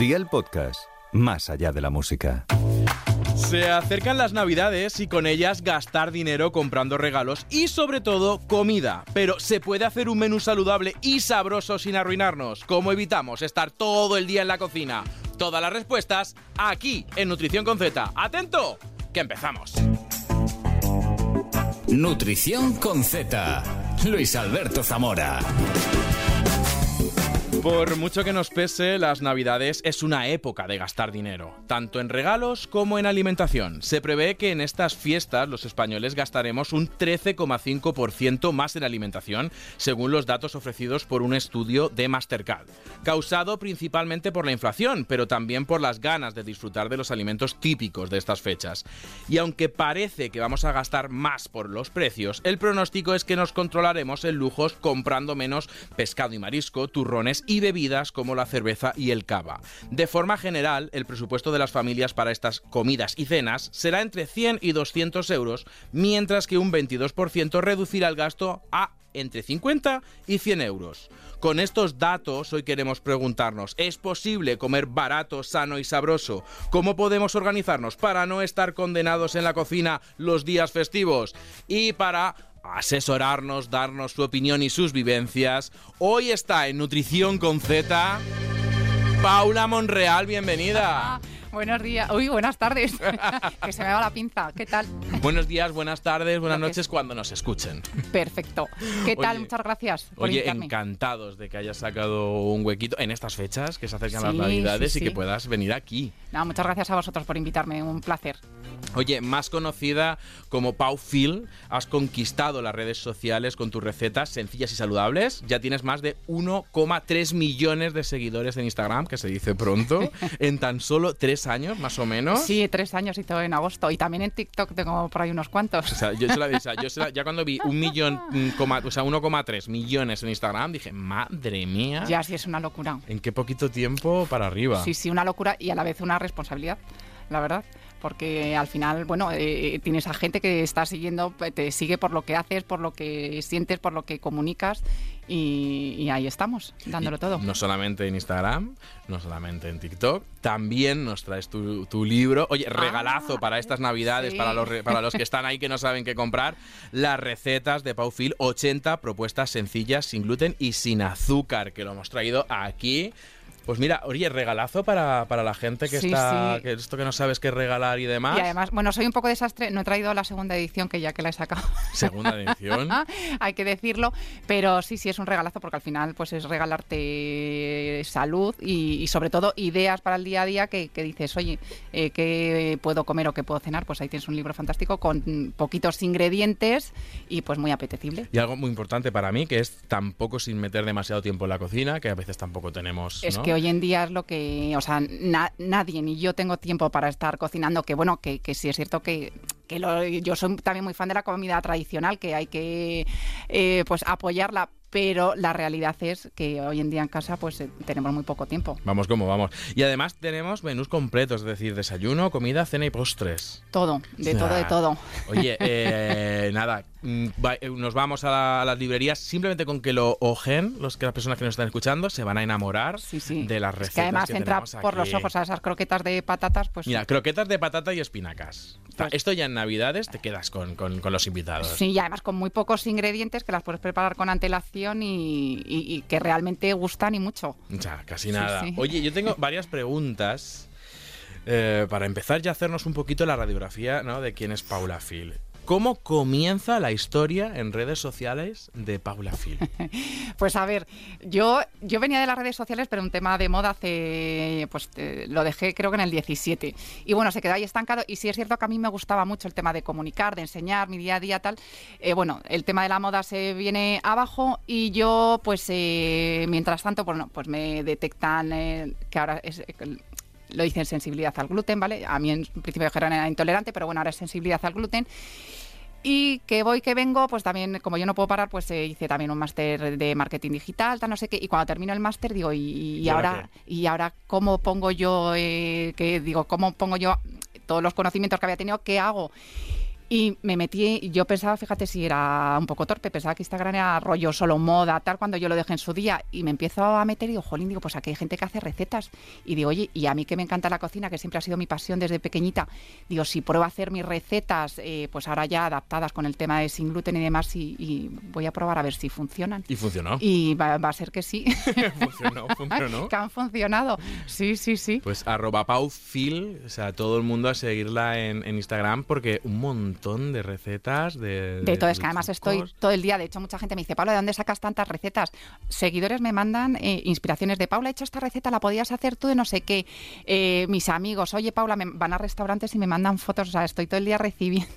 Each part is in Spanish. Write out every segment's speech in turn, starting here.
Día el podcast, más allá de la música. Se acercan las navidades y con ellas gastar dinero comprando regalos y sobre todo comida. Pero ¿se puede hacer un menú saludable y sabroso sin arruinarnos? ¿Cómo evitamos estar todo el día en la cocina? Todas las respuestas aquí en Nutrición con Z. ¡Atento! Que empezamos. Nutrición con Z. Luis Alberto Zamora. Por mucho que nos pese, las navidades es una época de gastar dinero, tanto en regalos como en alimentación. Se prevé que en estas fiestas los españoles gastaremos un 13,5% más en alimentación, según los datos ofrecidos por un estudio de Mastercard, causado principalmente por la inflación, pero también por las ganas de disfrutar de los alimentos típicos de estas fechas. Y aunque parece que vamos a gastar más por los precios, el pronóstico es que nos controlaremos en lujos comprando menos pescado y marisco, turrones y bebidas como la cerveza y el cava. De forma general, el presupuesto de las familias para estas comidas y cenas será entre 100 y 200 euros, mientras que un 22% reducirá el gasto a entre 50 y 100 euros. Con estos datos hoy queremos preguntarnos, ¿es posible comer barato, sano y sabroso? ¿Cómo podemos organizarnos para no estar condenados en la cocina los días festivos? Y para asesorarnos, darnos su opinión y sus vivencias. Hoy está en Nutrición con Z Paula Monreal, bienvenida. Buenos días. Uy, buenas tardes. que se me va la pinza. ¿Qué tal? Buenos días, buenas tardes, buenas noches cuando nos escuchen. Perfecto. ¿Qué tal? Oye, Muchas gracias por Oye, invitarme. encantados de que hayas sacado un huequito en estas fechas que se acercan las navidades sí, y que puedas venir aquí. No, muchas gracias a vosotros por invitarme. Un placer. Oye, más conocida como Pau Phil, has conquistado las redes sociales con tus recetas sencillas y saludables. Ya tienes más de 1,3 millones de seguidores en Instagram, que se dice pronto, en tan solo tres años, más o menos. Sí, tres años todo en agosto. Y también en TikTok tengo por ahí unos cuantos. O sea, yo, se la- o sea, yo se la- ya cuando vi un millón, coma- o sea, 1,3 millones en Instagram, dije, madre mía, Ya sí es una locura. ¿en qué poquito tiempo para arriba? Sí, sí, una locura y a la vez una responsabilidad, la verdad. Porque al final, bueno, eh, tienes a gente que está siguiendo, te sigue por lo que haces, por lo que sientes, por lo que comunicas y, y ahí estamos, dándolo todo. No solamente en Instagram, no solamente en TikTok, también nos traes tu, tu libro. Oye, regalazo para estas navidades, sí. para, los, para los que están ahí que no saben qué comprar, las recetas de Pau Phil, 80 propuestas sencillas, sin gluten y sin azúcar, que lo hemos traído aquí. Pues mira, oye, regalazo para, para la gente que Sí, está, sí. que esto que no sabes qué regalar y demás. Y además, bueno, soy un poco desastre, no he traído la segunda edición que ya que la he sacado. Segunda edición. hay que decirlo, pero sí, sí es un regalazo porque al final pues es regalarte salud y, y sobre todo ideas para el día a día que, que dices, oye, eh, ¿qué puedo comer o qué puedo cenar? Pues ahí tienes un libro fantástico con poquitos ingredientes y pues muy apetecible. Y algo muy importante para mí, que es tampoco sin meter demasiado tiempo en la cocina, que a veces tampoco tenemos. Es ¿no? que hoy en día es lo que, o sea, na- nadie ni yo tengo tiempo para estar cocinando, que bueno, que, que sí es cierto que, que lo- yo soy también muy fan de la comida tradicional, que hay que eh, pues apoyarla, pero la realidad es que hoy en día en casa pues eh, tenemos muy poco tiempo. Vamos como vamos. Y además tenemos menús completos, es decir, desayuno, comida, cena y postres. Todo, de todo, de todo. Oye, eh, nada, mm, eh, nos vamos a, la- a las librerías simplemente con que lo ojen, los que las personas que nos están escuchando se van a enamorar Sí, sí. de las Es recetas. que además que entra por los ojos a esas croquetas de patatas, pues Mira, croquetas de patata y espinacas. Pues- Esto ya en Navidades te quedas con, con- con los invitados. Sí, y además con muy pocos ingredientes que las puedes preparar con antelación y, y- y que realmente gustan y mucho. Casi nada. sí. Oye, yo tengo varias preguntas. eh, para empezar ya hacernos un poquito la radiografía ¿no? de quién es Paula Phil. ¿Cómo comienza la historia en redes sociales de Paula Phil? Pues a ver, yo, yo venía de las redes sociales, pero un tema de moda hace, pues eh, lo dejé creo que en el 17. Y bueno, se quedó ahí estancado. Y sí es cierto que a mí me gustaba mucho el tema de comunicar, de enseñar mi día a día, tal. Eh, bueno, el tema de la moda se viene abajo y yo, pues eh, mientras tanto, bueno, pues me detectan eh, que ahora es... lo dicen sensibilidad al gluten, ¿vale? A mí en principio dijeron era intolerante, pero bueno, ahora es sensibilidad al gluten. Y que voy, que vengo, pues también, como yo no puedo parar, pues eh, hice también un máster de marketing digital, tal, no sé qué. Y cuando termino el máster, digo, ¿y, y ¿Y ahora ahora, y ahora cómo pongo yo, eh, que digo, cómo pongo yo todos los conocimientos que había tenido, qué hago? Y me metí, yo pensaba, fíjate si era un poco torpe, pensaba que Instagram era rollo solo moda, tal, cuando yo lo dejé en su día. Y me empiezo a meter y digo, jolín, digo, pues aquí hay gente que hace recetas. Y digo, oye, y a mí que me encanta la cocina, que siempre ha sido mi pasión desde pequeñita, digo, si pruebo a hacer mis recetas, eh, pues ahora ya adaptadas con el tema de sin gluten y demás, y, y voy a probar a ver si funcionan. Y funcionó. Y va, va a ser que sí. funcionó, funcionó. que han funcionado. Sí, sí, sí. Pues arroba paufil, o sea, todo el mundo a seguirla en, en Instagram porque un montón de recetas de... De todo, es que además trucos. estoy todo el día, de hecho mucha gente me dice, Paula, ¿de dónde sacas tantas recetas? Seguidores me mandan eh, inspiraciones de, Paula, he hecho esta receta, la podías hacer tú de no sé qué. Eh, mis amigos, oye, Paula, me van a restaurantes y me mandan fotos, o sea, estoy todo el día recibiendo,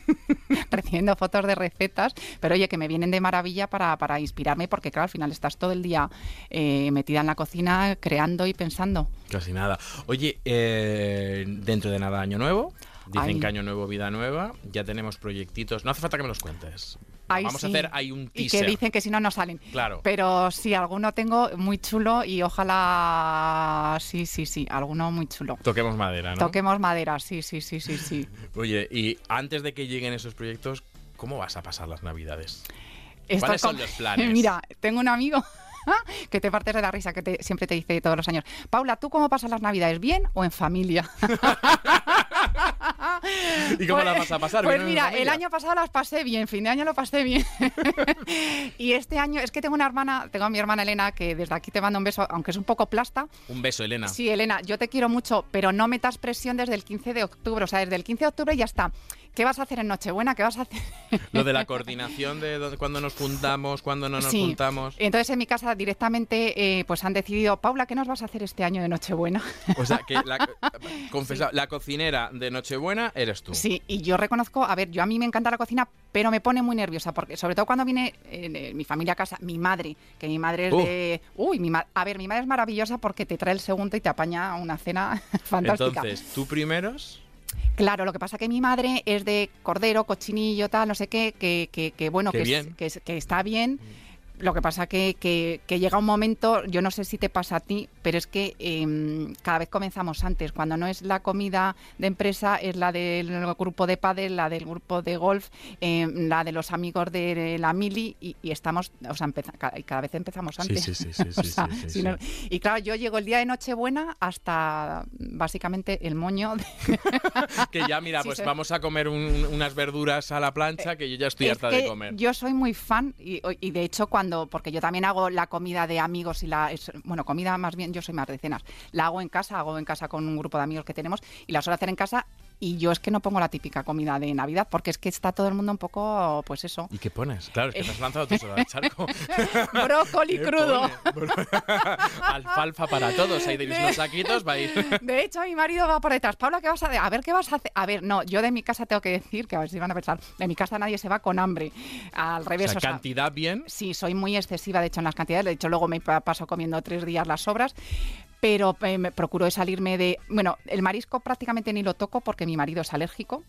recibiendo fotos de recetas, pero oye, que me vienen de maravilla para, para inspirarme, porque claro, al final estás todo el día eh, metida en la cocina, creando y pensando. Casi nada. Oye, dentro de nada año nuevo. Dicen que año nuevo, vida nueva. Ya tenemos proyectitos. No hace falta que me los cuentes. Ay, Vamos a hacer ahí un Y teaser. que dicen que si no, no salen. Claro. Pero sí, alguno tengo muy chulo y ojalá, sí, sí, sí, alguno muy chulo. Toquemos madera, ¿no? Toquemos madera, sí, sí, sí, sí, sí. Oye, y antes de que lleguen esos proyectos, ¿cómo vas a pasar las navidades? Esto ¿Cuáles es son los planes? Mira, tengo un amigo que te partes de la risa, que te- siempre te dice todos los años, Paula, ¿tú cómo pasas las navidades? ¿Bien o en familia? ¿Y cómo las vas a pasar? Pues ¿Bien o en mira, el año pasado las pasé bien, fin de año lo pasé bien. y este año, es que tengo una hermana, tengo a mi hermana Elena, que desde aquí te mando un beso, aunque es un poco plasta. Un beso, Elena. Sí, Elena, yo te quiero mucho, pero no metas presión desde el 15 de octubre. O sea, desde el 15 de octubre ya está. ¿Qué vas a hacer en Nochebuena? ¿Qué vas a hacer? Lo de la coordinación de cuándo nos juntamos, cuándo no nos Sí. juntamos. Entonces en mi casa directamente eh, pues han decidido, Paula, ¿qué nos vas a hacer este año de Nochebuena? O sea, que la, confesa, la cocinera de Nochebuena eres tú. Sí, y yo reconozco, a ver, yo a mí me encanta la cocina, pero me pone muy nerviosa, porque sobre todo cuando viene eh, mi familia a casa, mi madre, que mi madre es Uh. de... Uy, mi ma- a ver, mi madre es maravillosa porque te trae el segundo y te apaña una cena fantástica. Entonces, tú primeros. Claro, lo que pasa que mi madre es de cordero, cochinillo, tal, no sé qué, que, que, que bueno, Qué que, es- bien. que, es- que está bien. Lo que pasa que, que, que llega un momento, yo no sé si te pasa a ti, pero es que em, cada vez comenzamos antes. Cuando no es la comida de empresa, es la del grupo de pádel, la del grupo de golf, em, la de los amigos de la mili y, y estamos, o sea, empeza- cada vez empezamos antes. sí, sí, sí, O sí, sea, sí, sí, si sí. no- y claro, yo llego el día de Nochebuena hasta básicamente el moño de, Que ya, mira, Sí, pues se- vamos a comer un- unas verduras a la plancha que yo ya estoy Es harta que de comer. Yo soy muy fan y, y de hecho cuando, porque yo también hago la comida de amigos y la, es- bueno, comida más bien, yo soy más de cenas, la hago en casa, hago en casa con un grupo de amigos que tenemos y la suelo hacer en casa y yo es que no pongo la típica comida de Navidad porque es que está todo el mundo un poco, pues eso, ¿Y qué pones? Claro, es que te has lanzado tú sola al charco. brócoli ¿Qué crudo. Alfalfa para todos. Ahí tenéis unos saquitos, va a ir. De hecho, mi marido va por detrás. Paula, ¿qué vas a hacer? A ver, ¿qué vas a hacer? A ver, no, yo de mi casa tengo que decir, que a ver si van a pensar, de mi casa nadie se va con hambre. Al O revés, sea, o sea, cantidad bien. Sí, soy muy excesiva, de hecho, en las cantidades. De hecho, luego me pa- paso comiendo tres días las sobras. Pero eh, me procuro salirme de... Bueno, el marisco prácticamente ni lo toco porque mi marido es alérgico.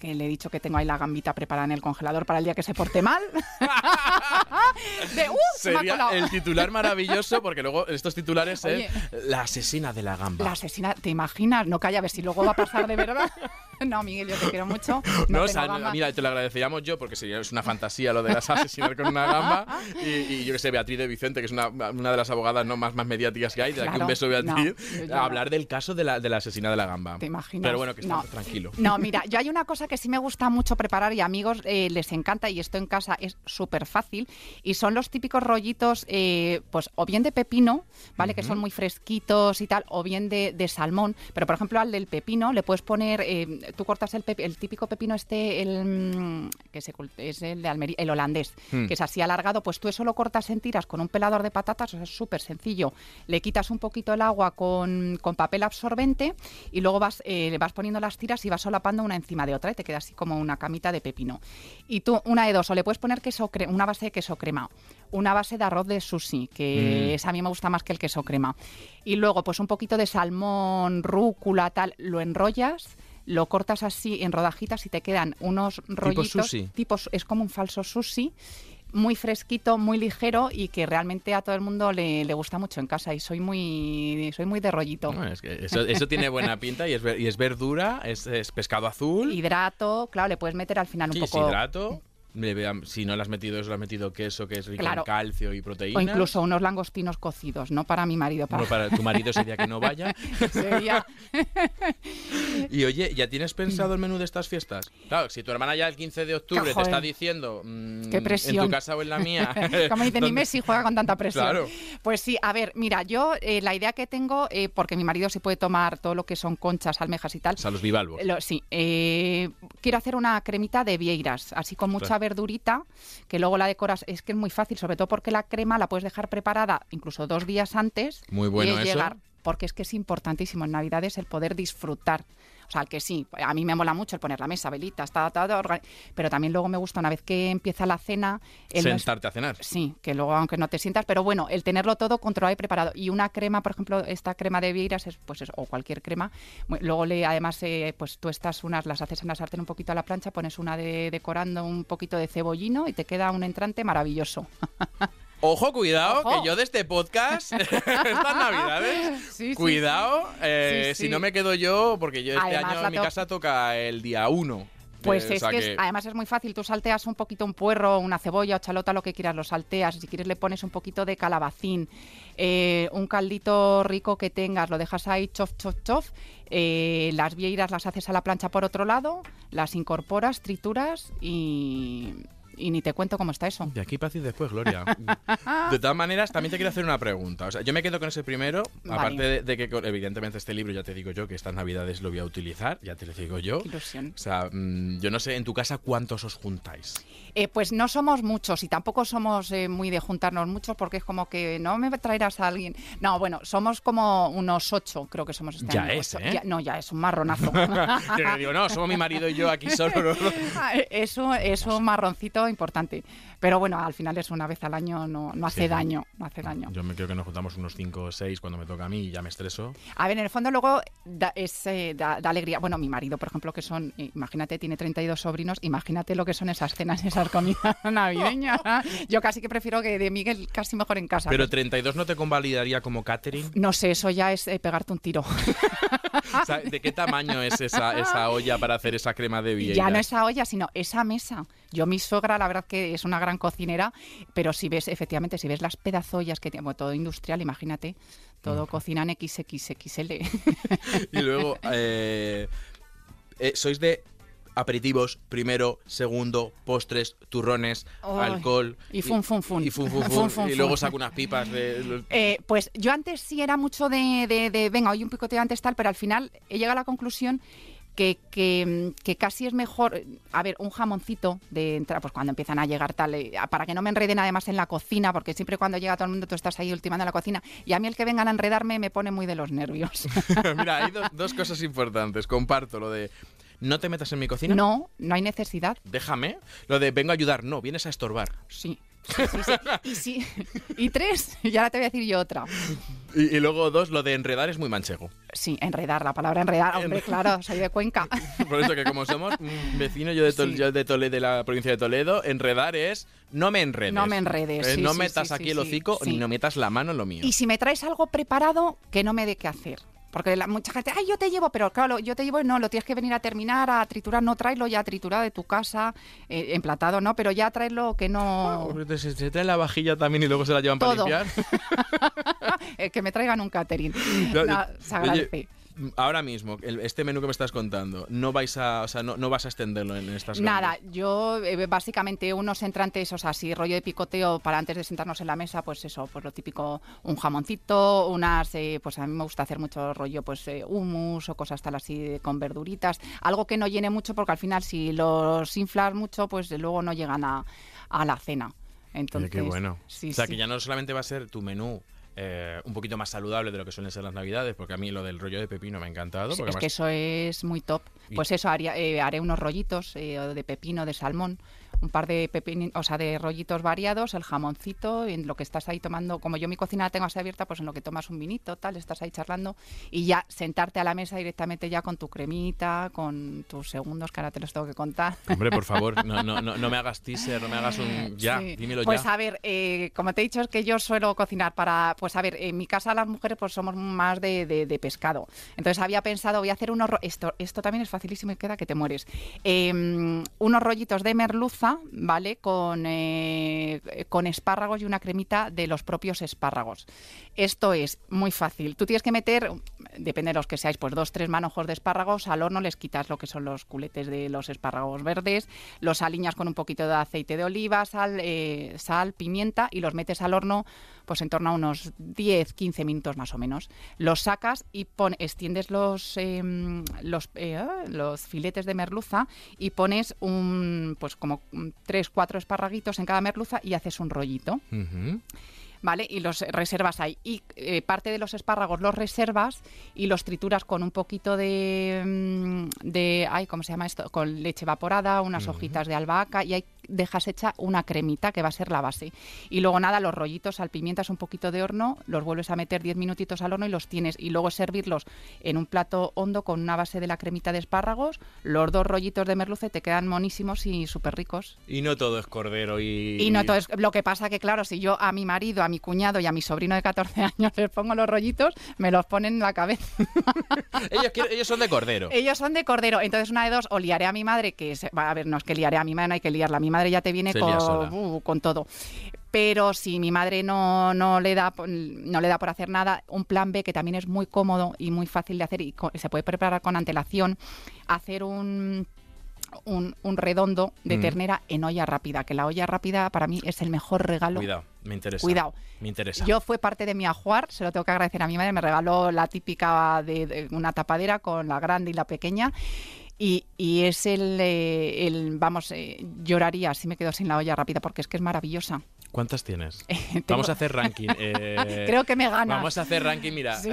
Que le he dicho que tengo ahí la gambita preparada en el congelador para el día que se porte mal. de, ¡uh! se Sería colado. el titular maravilloso, porque luego estos titulares Oye. es la asesina de la gamba. La asesina, ¿te imaginas? No calla, a ver si luego va a pasar de verdad. no, Miguel, yo te quiero mucho. No, No, o sea, mira, te lo agradeceríamos yo porque sería es una fantasía lo de las asesinar con una gamba. Y, y yo que sé, Beatriz de Vicente, que es una, una de las abogadas no más, más mediáticas que hay. De aquí un Yo- yo a no. hablar del caso de la, de la asesina de la gamba. ¿Te imaginas? Pero bueno, que tranquilo. No, mira, yo hay una cosa que sí me gusta mucho preparar y amigos eh, les encanta y esto en casa es súper fácil y son los típicos rollitos, eh, pues o bien de pepino, ¿vale? Que son muy fresquitos y tal, o bien de, de salmón. Pero por ejemplo al del pepino le puedes poner, eh, tú cortas el, el típico pepino este, el mm, que se es el de Almería, el holandés, Hmm. que es así alargado, pues tú eso lo cortas en tiras con un pelador de patatas, o sea, es súper sencillo. Le quitas un poquito el agua con, con papel absorbente y luego vas, eh, le vas poniendo las tiras y vas solapando una encima de otra y te queda así como una camita de pepino. Y tú, una de dos, o le puedes poner queso cre- una base de queso crema, una base de arroz de sushi, que Mm. esa a mí me gusta más que el queso crema. Y luego, pues un poquito de salmón, rúcula, tal, lo enrollas. Lo cortas así en rodajitas y te quedan unos rollitos. sushi? tipo- es como un falso sushi muy fresquito, muy ligero y que realmente a todo el mundo le, le gusta mucho en casa y soy muy soy muy de rollito. No, es que eso, eso tiene buena pinta y es, y es verdura, es, es pescado azul. Hidrato, claro, le puedes meter al final un Sí, es poco hidrato. Si no le has metido eso, le has metido queso, que es rico Claro. en calcio y o proteínas. incluso unos langostinos cocidos, no para mi marido, para, tu marido ese día que no vaya. ese día. Y oye, ¿ya tienes pensado el menú de estas fiestas? Claro, si tu hermana ya el 15 de octubre te está diciendo mm, Qué en presión. tu casa o en la mía. Como dice, ni ¿dónde- Messi juega con tanta presión. Claro. Pues sí, a ver, mira, yo eh, la idea que tengo, eh, porque mi marido se puede tomar todo lo que son conchas, almejas y tal. O sea, los bivalvos. Lo- sí, eh, quiero hacer una cremita de vieiras, así con mucha. Verdurita, que luego la decoras. Es que es muy fácil, sobre todo porque la crema la puedes dejar preparada incluso dos días antes. Muy y bueno es eso. llegar, porque es que es importantísimo en Navidades el poder disfrutar. O sea, el que sí, a mí me mola mucho el poner la mesa, velitas, ta, ta, ta, pero también luego me gusta una vez que empieza la cena, el no es- Sentarte a cenar. Sí, que luego aunque no te sientas, pero bueno, el tenerlo todo controlado y preparado. Y una crema, por ejemplo, esta crema de vieiras, es, pues o cualquier crema. Luego le, además, eh, pues tú estas unas las haces en la sartén un poquito a la plancha, pones una de decorando un poquito de cebollino y te queda un entrante maravilloso. Ojo, cuidado, Ojo. que yo de este podcast, estas navidades, Sí, sí, cuidado, eh, si no me quedo yo, porque yo este Además, año en mi casa toca el día 1. Pues es que, además es muy fácil, tú salteas un poquito un puerro, una cebolla o chalota, lo que quieras, lo salteas, si quieres le pones un poquito de calabacín, eh, un caldito rico que tengas, lo dejas ahí, chof, chof, chof, eh, las vieiras las haces a la plancha por otro lado, las incorporas, trituras y, y ni te cuento cómo está eso. De aquí para y después, Gloria. De todas maneras, también te quiero hacer una pregunta. O sea, yo me quedo con ese primero, Vale. aparte de, de que evidentemente este libro ya te digo yo que estas navidades lo voy a utilizar, ya te lo digo yo. Qué ilusión. O sea, mm, yo no sé, en tu casa cuántos os juntáis. Eh, pues no somos muchos y tampoco somos eh, muy de juntarnos muchos porque es como que no me traerás a alguien. No, bueno, somos como unos ocho, creo que somos este Ya año, es. ¿eh? Ya- no, ya es un marronazo. Le digo, no, somos mi marido y yo aquí solo. es, un, es un marroncito importante. Pero bueno, al final es una vez al año, no, no hace Sí. daño, no hace daño. Yo me creo que nos juntamos unos 5 o 6 cuando me toca a mí y ya me estreso. A ver, en el fondo luego da, es, eh, da, da alegría. Bueno, mi marido, por ejemplo, que son, eh, imagínate, tiene 32 sobrinos, imagínate lo que son esas cenas, esas comidas navideñas. Yo casi que prefiero que de Miguel casi mejor en casa. Pero 32 no te convalidaría como catering. No sé, eso ya es eh, pegarte un tiro. O sea, ¿De qué tamaño es esa, esa olla para hacer esa crema de vieiras? Ya no esa olla, sino esa mesa. Yo, mi suegra, la verdad que es una gran cocinera, pero si ves, efectivamente, si ves las pedazollas que tiene, bueno, todo industrial, imagínate, todo cocinan XXXL. Y luego, eh, eh, ¿sois de aperitivos primero, segundo, postres, turrones, alcohol? y fun, fun, fun. Y, fun, fun, Fun, fun, y luego saco unas pipas de... Eh, pues yo antes sí era mucho de, de- de, venga, hoy un picoteo antes tal, pero al final he llegado a la conclusión que, que, que casi es mejor, a ver, un jamoncito de entrar, pues cuando empiezan a llegar tal, eh, para que no me enreden además en la cocina, porque siempre cuando llega todo el mundo tú estás ahí ultimando la cocina, y a mí el que vengan a enredarme me pone muy de los nervios. Mira, hay dos cosas importantes. Comparto lo de no te metas en mi cocina. no, no hay necesidad, Déjame. Lo de vengo a ayudar. No, vienes a estorbar. sí. Sí, sí, sí. Y, sí. y tres, y ahora te voy a decir yo otra. Y, y luego dos, lo de enredar es muy manchego. Sí, enredar, la palabra enredar, hombre, claro, soy de Cuenca. Por eso que como somos vecinos, yo de, Tol- Sí. yo de Toledo, de la provincia de Toledo, enredar es no me enredes. No me enredes, Eh, no metas aquí el hocico ni no metas la mano en lo mío. Y si me traes algo preparado, que no me dé qué hacer. Porque la, mucha gente, ay, yo te llevo, pero claro, yo te llevo y no, lo tienes que venir a terminar, a triturar, no tráelo ya triturado de tu casa, eh, emplatado, ¿no? Pero ya tráelo que no... Porque Se, se trae la vajilla también y luego se la llevan Todo. para limpiar. que me traigan un catering. No, se agradece. Ahora mismo, el- este menú que me estás contando, no vais a, o sea, no, no vas a extenderlo en estas Nada, grandes? yo eh, básicamente unos entrantes, o sea, si rollo de picoteo para antes de sentarnos en la mesa, pues eso, pues lo típico, un jamoncito, unas, eh, pues a mí me gusta hacer mucho rollo, pues eh, hummus o cosas tal así de- con verduritas, algo que no llene mucho porque al final si los inflas mucho, pues luego no llegan a, a la cena. Oye, Entonces, qué bueno. Sí, o sea, sí. que ya no solamente va a ser tu menú eh, un poquito más saludable de lo que suelen ser las navidades, porque a mí lo del rollo de pepino me ha encantado. Es que eso es muy top. Pues eso, haría, eh, haré unos rollitos eh, de pepino, de salmón, un par de pepin, o sea, de rollitos variados, el jamoncito, en lo que estás ahí tomando, como yo mi cocina la tengo así abierta, pues en lo que tomas un vinito, tal, estás ahí charlando y ya sentarte a la mesa directamente ya con tu cremita, con tus segundos que ahora te los tengo que contar. Hombre, por favor, no, no, no, no me hagas teaser, no me hagas un ya, Sí. dímelo Pues ya. a ver, eh, como te he dicho, es que yo suelo cocinar para, pues a ver, en mi casa las mujeres pues somos más de, de- de pescado. Entonces había pensado, voy a hacer unos, esto, esto también es facilísimo y queda que te mueres. Eh, unos rollitos de merluza, ¿vale? Con, eh, con espárragos y una cremita de los propios espárragos. Esto es muy fácil. Tú tienes que meter, depende de los que seáis, pues dos, tres manojos de espárragos al horno, les quitas lo que son los culetes de los espárragos verdes, los aliñas con un poquito de aceite de oliva, sal, eh, sal, pimienta y los metes al horno pues en torno a unos 10, 15 minutos más o menos. Los sacas y pon, extiendes los, em, los, eh, ah, los filetes de merluza y pones un, pues como tres, cuatro esparraguitos en cada merluza y haces un rollito. ¿Vale? Y los reservas ahí. Y eh, parte de los espárragos los reservas y los trituras con un poquito de, mm, de ay, ¿cómo se llama esto? Con leche evaporada, unas hojitas de albahaca y ahí dejas hecha una cremita que va a ser la base. Y luego nada, los rollitos salpimientas un poquito de horno, los vuelves a meter 10 minutitos al horno y los tienes. Y luego servirlos en un plato hondo con una base de la cremita de espárragos, los dos rollitos de merluza y te quedan monísimos y súper ricos. Y no todo es cordero y... Y no todo es lo que pasa que claro, si yo a mi marido, a mi cuñado y a mi sobrino de 14 años les pongo los rollitos, me los ponen en la cabeza. ellos, son de cordero. Ellos son de cordero, entonces una de dos o liaré a mi madre que se, va a ver, no es que liaré a mi madre, no hay que liarla, mi madre ya te viene con, uh, con todo. Pero si mi madre no, no, le da, por- no le da por hacer nada, un plan B que también es muy cómodo y muy fácil de hacer y se puede preparar con antelación, hacer un, un, un redondo de Mm. ternera en olla rápida, que la olla rápida para mí es el mejor regalo. Cuidado, me interesa. Cuidado. Me interesa. Yo fue parte de mi ajuar, se lo tengo que agradecer a mi madre, me regaló la típica de, de una tapadera con la grande y la pequeña. Y, y es el, eh, el vamos, eh, lloraría si me quedo sin la olla rápida porque es que es maravillosa. ¿Cuántas tienes? Tengo- Vamos a hacer ranking. eh, Creo que me ganas. Vamos a hacer ranking, mira. Sí.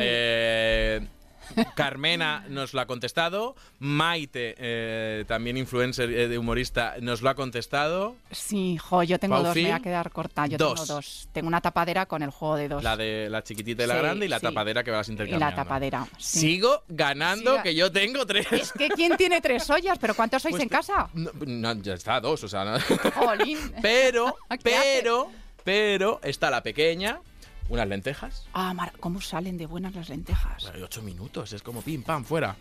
Carmena nos lo ha contestado. Maite, eh, también influencer eh, de humorista, nos lo ha contestado. Sí, jo, yo tengo dos, me voy a quedar corta. Yo dos. tengo dos. Tengo una tapadera con el juego de dos. La de la chiquitita y la Sí, grande y la sí. tapadera que vas y intercambiando. la tapadera. sí. Sigo ganando, Siga- que yo tengo tres. Es que ¿quién tiene tres ollas? ¿Pero cuántos sois Pues en te- casa? No, no, ya está, dos, o sea, no. Jolín. Pero, pero, pero, está la pequeña, unas lentejas. Ah, Mar- ¿cómo salen de buenas las lentejas? Hay ocho minutos, es como pim, pam, fuera.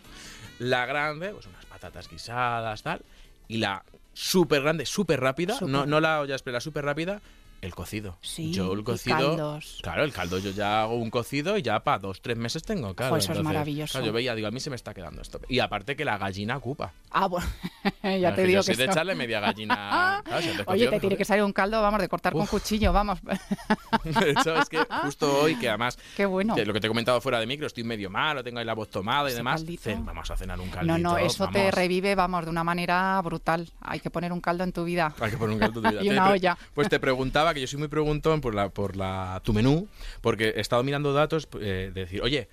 La grande, pues unas patatas guisadas, tal. Y la súper grande, súper rápida, no, no la olla la súper rápida, el cocido. Sí, yo el cocido. Claro, el caldo yo ya hago un cocido y ya para dos, tres meses tengo, claro. Jo, eso es maravilloso. claro, yo veía, digo, a mí se me está quedando esto. Y aparte que la gallina ocupa. Ah, bueno, ya te que digo yo soy que de echarle media gallina. Claro, si antes Oye, te tiene que salir un caldo, vamos, de cortar con cuchillo, vamos. De hecho, es que justo hoy, que además, Qué bueno. que lo que te he comentado fuera de micro, estoy medio malo, tengo ahí la voz tomada y demás. cen- vamos a cenar un caldito. No, no, eso te revive, vamos, de una manera brutal. Hay que poner un caldo en tu vida. Hay que poner un caldo en tu vida. Y una olla. Pues te preguntaba, que yo soy muy preguntón por la, por la tu menú, porque he estado mirando datos eh, de decir, oye,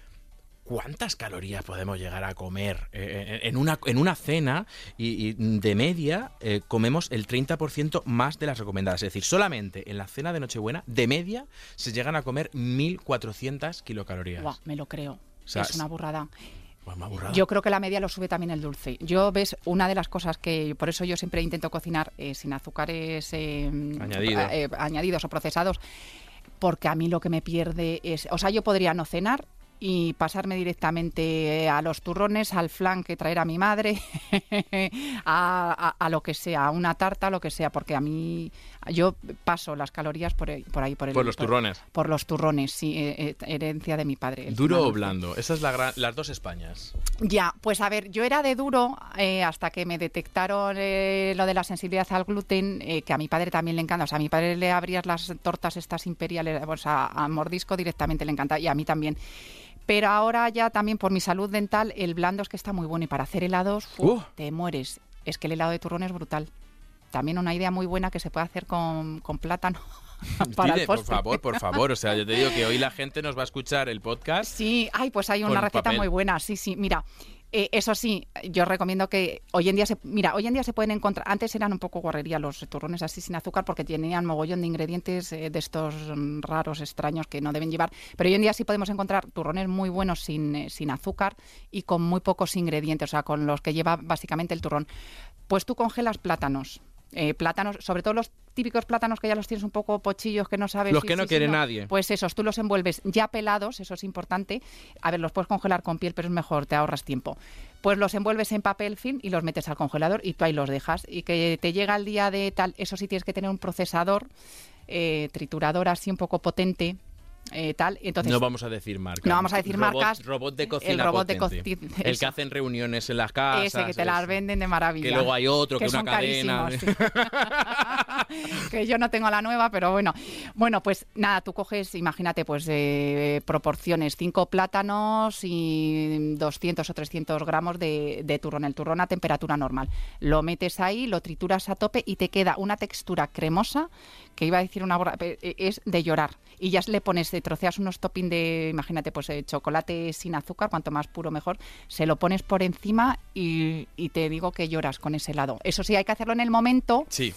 ¿cuántas calorías podemos llegar a comer eh, en, una, en una cena? Y, y de media eh, comemos el 30% más de las recomendadas. Es decir, solamente en la cena de Nochebuena, de media, se llegan a comer 1.400 kilocalorías. Buah, me lo creo. O sea, es una burrada. Pues. Yo creo que la media lo sube también el dulce. Yo, ves, una de las cosas que por eso yo siempre intento cocinar eh, sin azúcares eh, Añadido. eh, añadidos o procesados, porque a mí lo que me pierde es, o sea, yo podría no cenar y pasarme directamente a los turrones, al flan que traer a mi madre, a, a- a lo que sea, a una tarta, lo que sea, porque a mí yo paso las calorías por ahí, por ahí, por, el- Por los turrones. Por los turrones, sí, eh, eh, herencia de mi padre. ¿Duro o blando? Esas son las dos Españas. Ya, pues a ver, yo era de duro eh, hasta que me detectaron eh, lo de la sensibilidad al gluten, que a mi padre también le encanta. O sea, a mi padre le abrías las tortas estas imperiales, o sea, a mordisco directamente le encanta, y a mí también. Pero ahora ya también por mi salud dental, el blando es que está muy bueno y para hacer helados. Uh. te mueres. Es que el helado de turrón es brutal. También una idea muy buena que se puede hacer con, con plátano. para Pide, el por favor, por favor. O sea, yo te digo que hoy la gente nos va a escuchar el podcast. Sí, ay, pues hay una receta papel. muy buena, sí, sí. Mira, Eh, eso sí, yo recomiendo que hoy en día se, mira, hoy en día se pueden encontrar, antes eran un poco guarrería los turrones así sin azúcar porque tenían mogollón de ingredientes eh, de estos mm, raros, extraños que no deben llevar, pero hoy en día sí podemos encontrar turrones muy buenos sin, eh, sin azúcar y con muy pocos ingredientes, o sea, con los que lleva básicamente el turrón. Pues tú congelas plátanos, eh, plátanos, sobre todo los típicos plátanos que ya los tienes un poco pochillos que no sabes. Los si- que no si- si quiere nadie. Pues esos, tú los envuelves ya pelados, eso es importante. A ver, los puedes congelar con piel, pero es mejor, te ahorras tiempo. Pues los envuelves en papel film y los metes al congelador y tú ahí los dejas. Y que te llega el día de tal, eso sí tienes que tener un procesador, eh, triturador así un poco potente, eh, tal. Entonces, no vamos a decir marcas. No vamos a decir Robot- marcas. Robot de El cocina robot de cocina, El que hacen reuniones en las casas. ese que te las venden de maravilla. Que luego hay otro, que, una son cadena. sí. que yo no tengo la nueva, pero bueno. Bueno, pues nada, tú coges, imagínate, pues eh, proporciones, cinco plátanos y 200 o 300 gramos de, de turrón, el turrón a temperatura normal. Lo metes ahí, lo trituras a tope y te queda una textura cremosa, que iba a decir una borra, eh, es de llorar. Y ya le pones, eh, troceas unos topping de, imagínate, pues eh, chocolate sin azúcar, cuanto más puro mejor, se lo pones por encima y, y te digo que lloras con ese helado. Eso sí, hay que hacerlo en el momento Sí.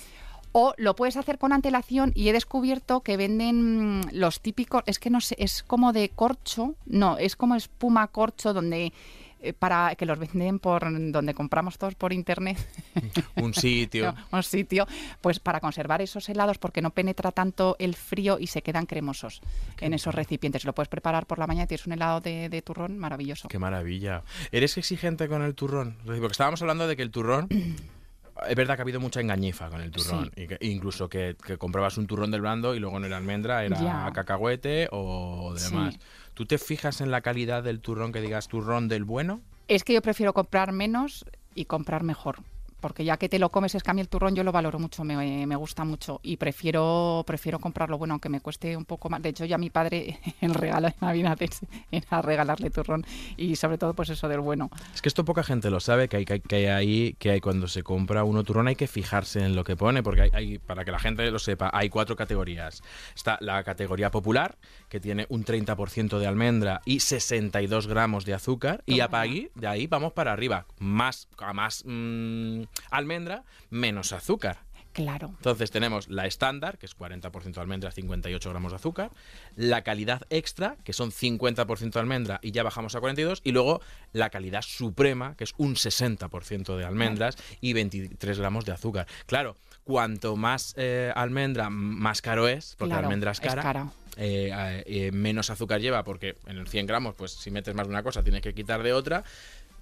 o lo puedes hacer con antelación y he descubierto que venden mm, los típicos, es que no sé, es como de corcho, no, es como espuma corcho donde eh, para que los venden por donde compramos todos por internet, Un sitio. un sitio, pues para conservar esos helados porque no penetra tanto el frío y se quedan cremosos en esos recipientes. Lo puedes preparar por la mañana y tienes un helado de, de turrón maravilloso. Qué maravilla. ¿Eres exigente con el turrón? Porque estábamos hablando de que el turrón. Es verdad que ha habido mucha engañifa con el turrón. Y que- incluso que, que comprabas un turrón del blando y luego no era almendra, era Ya. cacahuete o Sí. demás. ¿Tú te fijas en la calidad del turrón que digas turrón del bueno? Es que yo prefiero comprar menos y comprar mejor. Porque ya que te lo comes, es que a mí el turrón yo lo valoro mucho, me, me gusta mucho y prefiero prefiero comprarlo bueno, aunque me cueste un poco más. De hecho, ya mi padre, el regalo de Navidad es- era regalarle turrón y sobre todo pues eso del bueno. Es que esto poca gente lo sabe, que hay, que hay, ahí, que hay cuando se compra uno turrón hay que fijarse en lo que pone, porque hay, hay- para que la gente lo sepa, hay cuatro categorías. Está la categoría popular, que tiene un 30% de almendra y 62 gramos de azúcar, y a de ahí vamos para arriba. Más, a más mm, almendra, menos azúcar. Claro. Entonces tenemos la estándar, que es 40% de almendra, 58 gramos de azúcar, la calidad extra, que son 50% de almendra y ya bajamos a 42, y luego la calidad suprema, que es un 60% de almendras y 23 gramos de azúcar. Claro, cuanto más eh, almendra, más caro es, porque Claro, la almendra es es cara. eh, eh, menos azúcar lleva, porque en el 100 gramos, pues si metes más de una cosa, tienes que quitar de otra.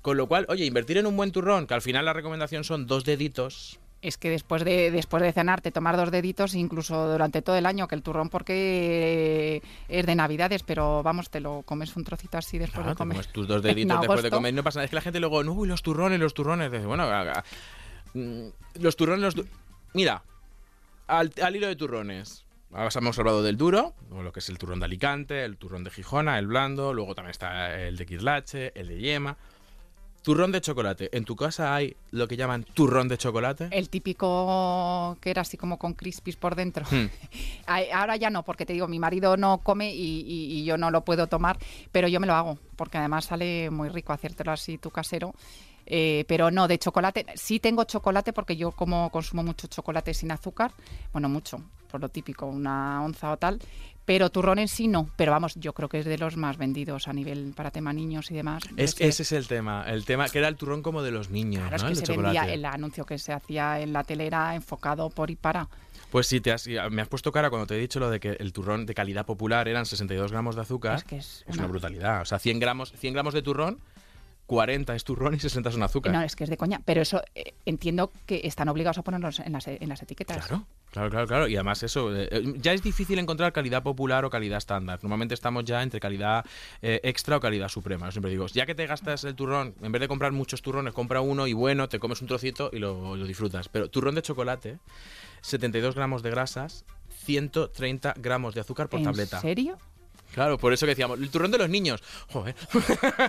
Con lo cual, oye, invertir en un buen turrón, que al final la recomendación son dos deditos, Es que después de después de cenar te tomar dos deditos incluso durante todo el año que el turrón porque es de Navidades, pero vamos, te lo comes un trocito así después Claro, de te comer. comes tus dos deditos después de comer no pasa nada. Es que la gente luego, no, uy, los turrones, los turrones. Bueno, mm, los turrones, los tu- Mira, al, al hilo de turrones. Ahora hemos hablado del duro, o lo que es el turrón de Alicante, el turrón de Gijona, el blando, luego también está el de Quirlache, el de yema. Turrón de chocolate. ¿En tu casa hay lo que llaman turrón de chocolate? El típico que era así como con crispies por dentro. Hmm. Ahora ya no, porque te digo, mi marido no come y, y- y yo no lo puedo tomar, pero yo me lo hago, porque además sale muy rico hacértelo así tu casero. Eh, pero no, de chocolate, sí tengo chocolate porque yo como consumo mucho chocolate sin azúcar, bueno, mucho, por lo típico, una onza o tal, pero turrón en sí no, pero vamos, yo creo que es de los más vendidos a nivel para tema niños y demás. Es, ese ser. es el tema. El tema que era el turrón como de los niños, Claro, es ¿no? que El vendía, anuncio que se hacía en la tele era enfocado por y para. Pues sí, te has- me has puesto cara cuando te he dicho lo de que el turrón de calidad popular eran 62 gramos de azúcar. Es que es una... una- brutalidad. O sea, 100 gramos, 100 gramos de turrón, 40 es turrón y 60 son azúcar. No, es que es de coña. Pero eso eh, entiendo que están obligados a ponerlos en las, en las etiquetas. Claro, claro, claro, claro. Y además eso, eh, eh, ya es difícil encontrar calidad popular o calidad estándar. Normalmente estamos ya entre calidad eh, extra o calidad suprema. Yo siempre digo, ya que te gastas el turrón, en vez de comprar muchos turrones, compra uno y bueno, te comes un trocito y lo, lo disfrutas. Pero turrón de chocolate, 72 gramos de grasas, 130 gramos de azúcar por ¿En tableta. serio? Claro, por eso que decíamos, el turrón de los niños. Joder,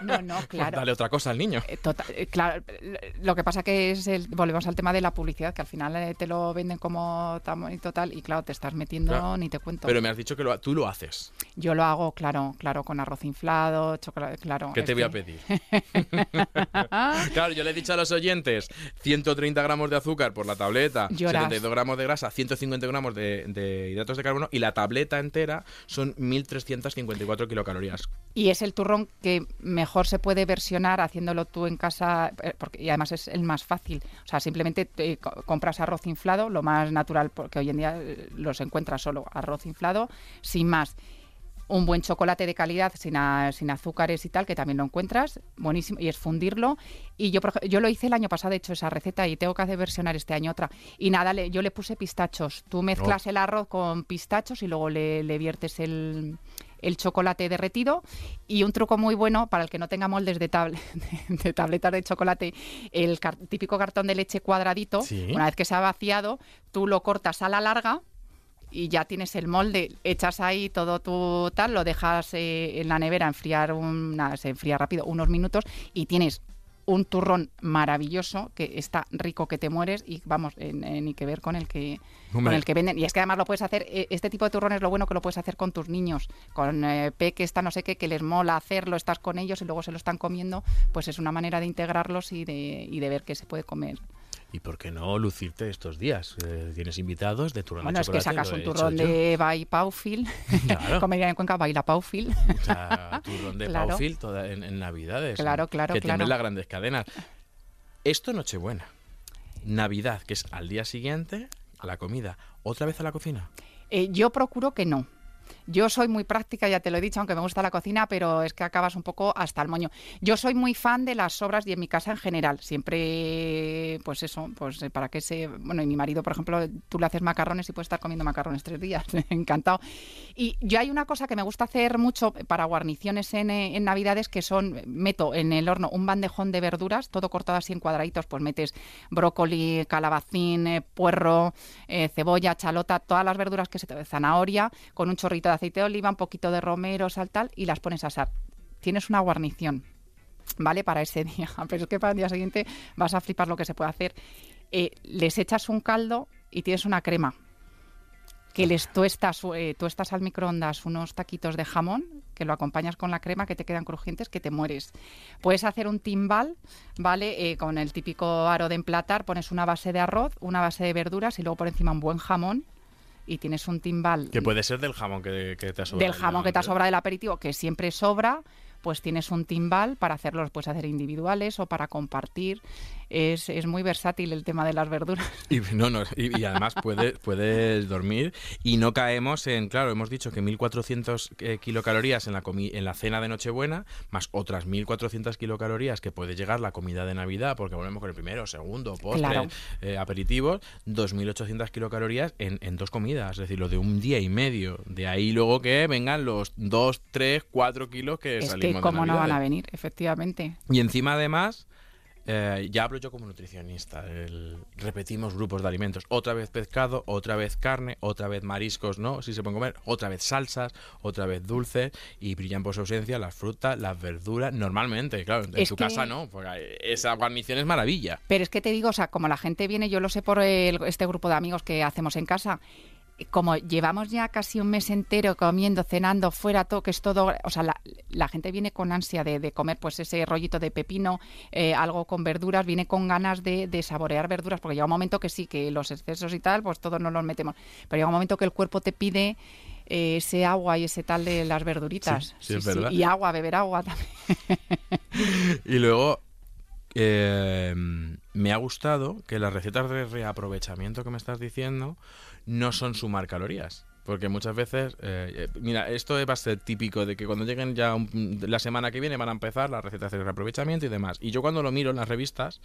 No, no, claro. dale otra cosa al niño. Eh, tota- eh, claro, lo que pasa que es el, volvemos al tema de la publicidad, que al final eh, te lo venden como tan bonito tal y claro, te estás metiendo Claro. ni te cuento. Pero me has dicho que lo- tú lo haces. Yo lo hago, claro, claro, con arroz inflado, chocolate, claro. ¿Qué te voy a pedir? claro, yo le he dicho a los oyentes 130 gramos de azúcar por la tableta, 72 gramos de grasa, 150 gramos de, hidratos de carbono y la tableta entera son 1.354 kilocalorías. Y es el turrón que mejor se puede versionar haciéndolo tú en casa, eh, porque, y además es el más fácil. O sea, simplemente te compras arroz inflado, lo más natural, porque hoy en día eh, los encuentras solo arroz inflado, sin más un buen chocolate de calidad sin, sin azúcares y tal, que también lo encuentras, buenísimo, y es fundirlo. Y yo, yo lo hice el año pasado, he hecho esa receta y tengo que hacer versionar este año otra. Y nada, le, yo le puse pistachos. Tú mezclas oh. el arroz con pistachos y luego le, viertes el, el chocolate derretido y un truco muy bueno para el que no tenga moldes de, tablet, de tabletas de chocolate, el típico cartón de leche cuadradito, una vez que se ha vaciado, tú lo cortas a la larga y ya tienes el molde, echas ahí todo tu tal, lo dejas eh, en la nevera enfriar, una, se enfría rápido, unos minutos y tienes un turrón maravilloso que está rico que te mueres y vamos, ni que ver con el que con el que venden. Y es que además lo puedes hacer, eh, este tipo de turrones lo bueno que lo puedes hacer con tus niños, con eh, que está no sé qué, que les mola hacerlo, estás con ellos y luego se lo están comiendo, pues es una manera de integrarlos y de, y de ver qué se puede comer. ¿Y por qué no lucirte estos días? Eh, tienes invitados de turrón bueno, de es que sacas un turrón de Bay Paufil. Claro. Comedia en Cuenca, baila Paufil. O sea, turrón de Paufil toda, en, Navidades. Claro, claro, que claro. las grandes cadenas. Esto Nochebuena. Navidad, que es al día siguiente, a la comida. ¿Otra vez a la cocina? Eh, yo procuro que no. Yo soy muy práctica, ya te lo he dicho, aunque me gusta la cocina, pero es que acabas un poco hasta el moño. Yo soy muy fan de las sobras y en mi casa en general. Siempre, pues eso, pues eh, para que se. Bueno, y mi marido, por ejemplo, tú le haces macarrones y puedes estar comiendo macarrones tres días. Encantado. Y yo hay una cosa que me gusta hacer mucho para guarniciones en, eh, en Navidades que son, meto en el horno un bandejón de verduras, todo cortado así en cuadraditos, pues metes brócoli, calabacín, eh, puerro, cebolla, chalota, todas las verduras que se te zanahoria, con un chorrito de aceite de oliva, un poquito de romero, sal tal, y las pones a asar. Tienes una guarnición, ¿vale? Para ese día. Pero es que para el día siguiente vas a flipar lo que se puede hacer. Eh, les echas un caldo y tienes una crema. Que les tuestas, eh, estás al microondas unos taquitos de jamón, que lo acompañas con la crema, que te quedan crujientes, que te mueres. Puedes hacer un timbal, ¿vale? Eh, con el típico aro de emplatar, pones una base de arroz, una base de verduras y luego por encima un buen jamón y tienes un timbal. Que puede ser del jamón que, te ha sobrado. Del jamón que te ha sobrado del aperitivo, que siempre sobra, pues tienes un timbal para hacerlos, puedes hacer individuales o para compartir es, es, muy versátil el tema de las verduras. Y, no, no, y, además puedes, puedes dormir y no caemos en, claro, hemos dicho que 1.400 eh, kilocalorías en la, en la cena de Nochebuena, más otras 1.400 kilocalorías que puede llegar la comida de Navidad, porque volvemos con el primero, segundo, postre, eh, aperitivos, 2.800 kilocalorías en, en dos comidas, es decir, lo de un día y medio. De ahí luego que vengan los 2, 3, 4 kilos que es salimos que cómo no van a venir, efectivamente. Y encima además eh, ya hablo yo como nutricionista. repetimos grupos de alimentos. Otra vez pescado, otra vez carne, otra vez mariscos, ¿no? Si se pueden comer, otra vez salsas, otra vez dulces y brillan por su ausencia las frutas, las verduras, normalmente, claro. En tu casa no, porque esa guarnición es maravilla. Pero es que te digo, o sea, como la gente viene, yo lo sé por este grupo de amigos que hacemos en casa, como llevamos ya casi un mes entero comiendo, cenando fuera, todo, que es todo, o sea, la, gente viene con ansia de, comer pues ese rollito de pepino, eh, algo con verduras, viene con ganas de, saborear verduras, porque llega un momento que sí, que los excesos y tal, pues todos nos los metemos, pero llega un momento que el cuerpo te pide eh, ese agua y ese tal de las verduritas. y agua, beber agua también. y luego, eh, me ha gustado que las recetas de reaprovechamiento que me estás diciendo no son sumar calorías. Porque muchas veces, eh, eh, mira, esto va a ser típico de que cuando lleguen ya la semana que viene van a empezar las recetas de reaprovechamiento y demás. Y yo cuando lo miro en las revistas,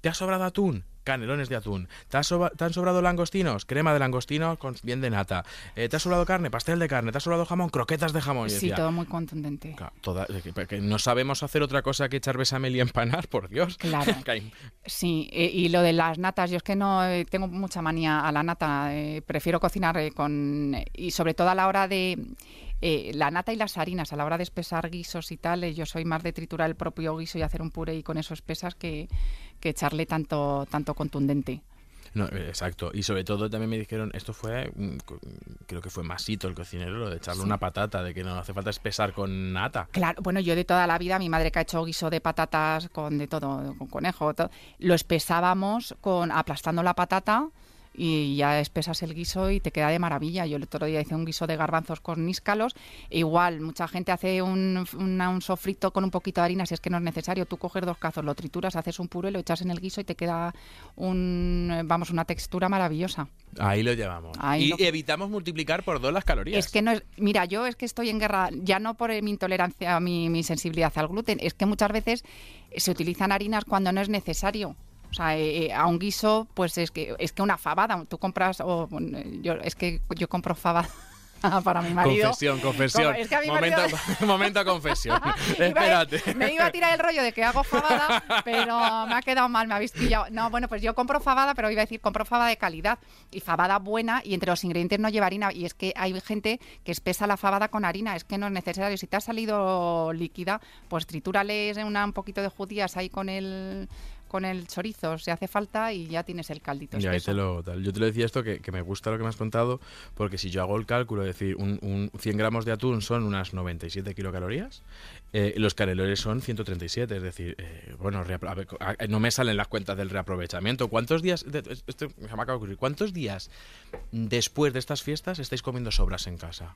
¿te ha sobrado atún? Canelones de atún. ¿Te, han sobrado langostinos? Crema de langostino con bien de nata. Eh, ¿Te ha sobrado carne? Pastel de carne. ¿Te ha sobrado jamón? Croquetas de jamón. sí, todo muy contundente. no sabemos hacer otra cosa que echar besamel y empanar, por Dios. Claro. sí, eh, y lo de las natas, yo es que no eh, tengo mucha manía a la nata. prefiero cocinar con... y sobre todo a la hora de eh, la nata y las harinas, a la hora de espesar guisos y tal, eh, yo soy más de triturar el propio guiso y hacer un puré y con eso espesas que, que echarle tanto, tanto contundente. No, eh, exacto. Y sobre todo también me dijeron, esto fue, mm, creo que fue Masito el cocinero, lo de echarle Sí. una patata, de que no hace falta espesar con nata. Claro, bueno, yo de toda la vida, mi madre que ha hecho guiso de patatas con de todo, con conejo, todo, lo espesábamos con aplastando la patata y ya espesas el guiso y te queda de maravilla. Yo el otro día hice un guiso de garbanzos con níscalos. E igual, mucha gente hace un, una- un sofrito con un poquito de harina si es que no es necesario. Tú coges dos cazos, lo trituras, haces un puré, lo echas en el guiso y te queda un, vamos, una textura maravillosa. Ahí lo llevamos. Ahí y lo- evitamos multiplicar por dos las calorías. Es que no es. Mira, yo es que estoy en guerra, ya no por mi intolerancia, mi, mi sensibilidad al gluten, es que muchas veces se utilizan harinas cuando no es necesario. O sea, eh, eh, a un guiso, pues es que es que una fabada. Tú compras, o bueno, yo es que yo compro fabada para mi marido. Confesión, confesión. Es que a mi momento, marido- momento confesión. Espérate. me iba a tirar el rollo de que hago fabada, pero me ha quedado mal, me habéis pillado. No, bueno, pues yo compro fabada, pero iba a decir, compro fabada de calidad y fabada buena y entre los ingredientes no lleva harina. Y es que hay gente que espesa la fabada con harina, es que no es necesario. Si te ha salido líquida, pues tritúrales una, un poquito de judías ahí con el con el chorizo, si hace falta, y ya tienes el caldito. Y ahí espeso. te lo, tal. Yo te lo decía esto que, que me gusta lo que me has contado, porque si yo hago el cálculo, es decir, un, un 100 gramos de atún son unas 97 kilocalorías, eh, los canelones son 137, es decir, eh, bueno, ver, no me salen las cuentas del reaprovechamiento. ¿Cuántos días, de- esto me acaba de ocurrir, cuántos días después de estas fiestas estáis comiendo sobras en casa?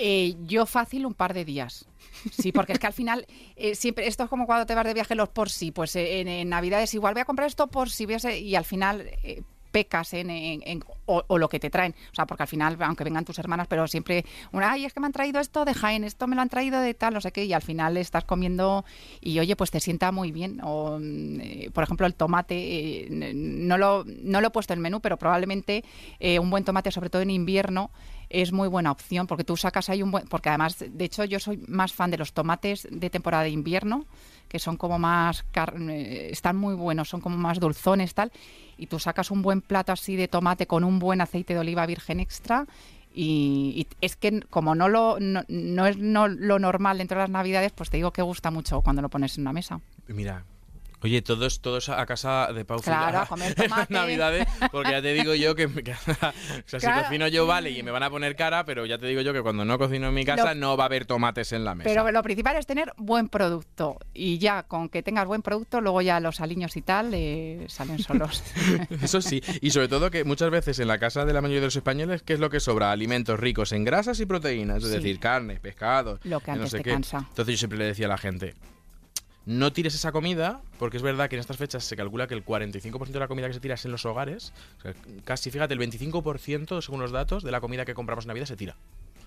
Eh, yo fácil un par de días. Sí, porque es que al final eh, siempre esto es como cuando te vas de viaje los por sí, pues eh, en, en Navidades igual voy a comprar esto por si ser- y al final pecas en, en- en- o, lo que te traen, o sea, porque al final aunque vengan tus hermanas, pero siempre una, ay, es que me han traído esto de Jaén, esto me lo han traído de tal, no sé qué, y al final estás comiendo y oye, pues te sienta muy bien. O mm, por ejemplo el tomate, eh, no lo no lo he puesto en el menú, pero probablemente eh, un buen tomate, sobre todo en invierno es muy buena opción porque tú sacas ahí un buen porque además de hecho yo soy más fan de los tomates de temporada de invierno que son como más eh, están muy buenos son como más dulzones tal y tú sacas un buen plato así de tomate con un buen aceite de oliva virgen extra y, y es que como no lo no, no es no lo normal dentro de las navidades pues te digo que gusta mucho cuando lo pones en una mesa Mira. Oye, todos, todos a casa de Pau Claro, a comer tomate. navidades, porque ya te digo yo que, que- o sea, si cocino yo vale y me van a poner cara, pero ya te digo yo que cuando no cocino en mi casa Lo- no va a haber tomates en la mesa. Pero lo principal es tener buen producto. Y ya con que tengas buen producto, luego ya los aliños y tal eh, salen solos. Eso sí, y sobre todo que muchas veces en la casa de la mayoría de los españoles, ¿qué es lo que sobra? Alimentos ricos en grasas y proteínas, es Sí. decir, carne, pescado, Lo que no antes sé te qué. cansa. Entonces yo siempre le decía a la gente, no tires esa comida, porque es verdad que en estas fechas se calcula que el 45% de la comida que se tira es en los hogares, o sea, casi, fíjate, el 25% según los datos de la comida que compramos en Navidad se tira.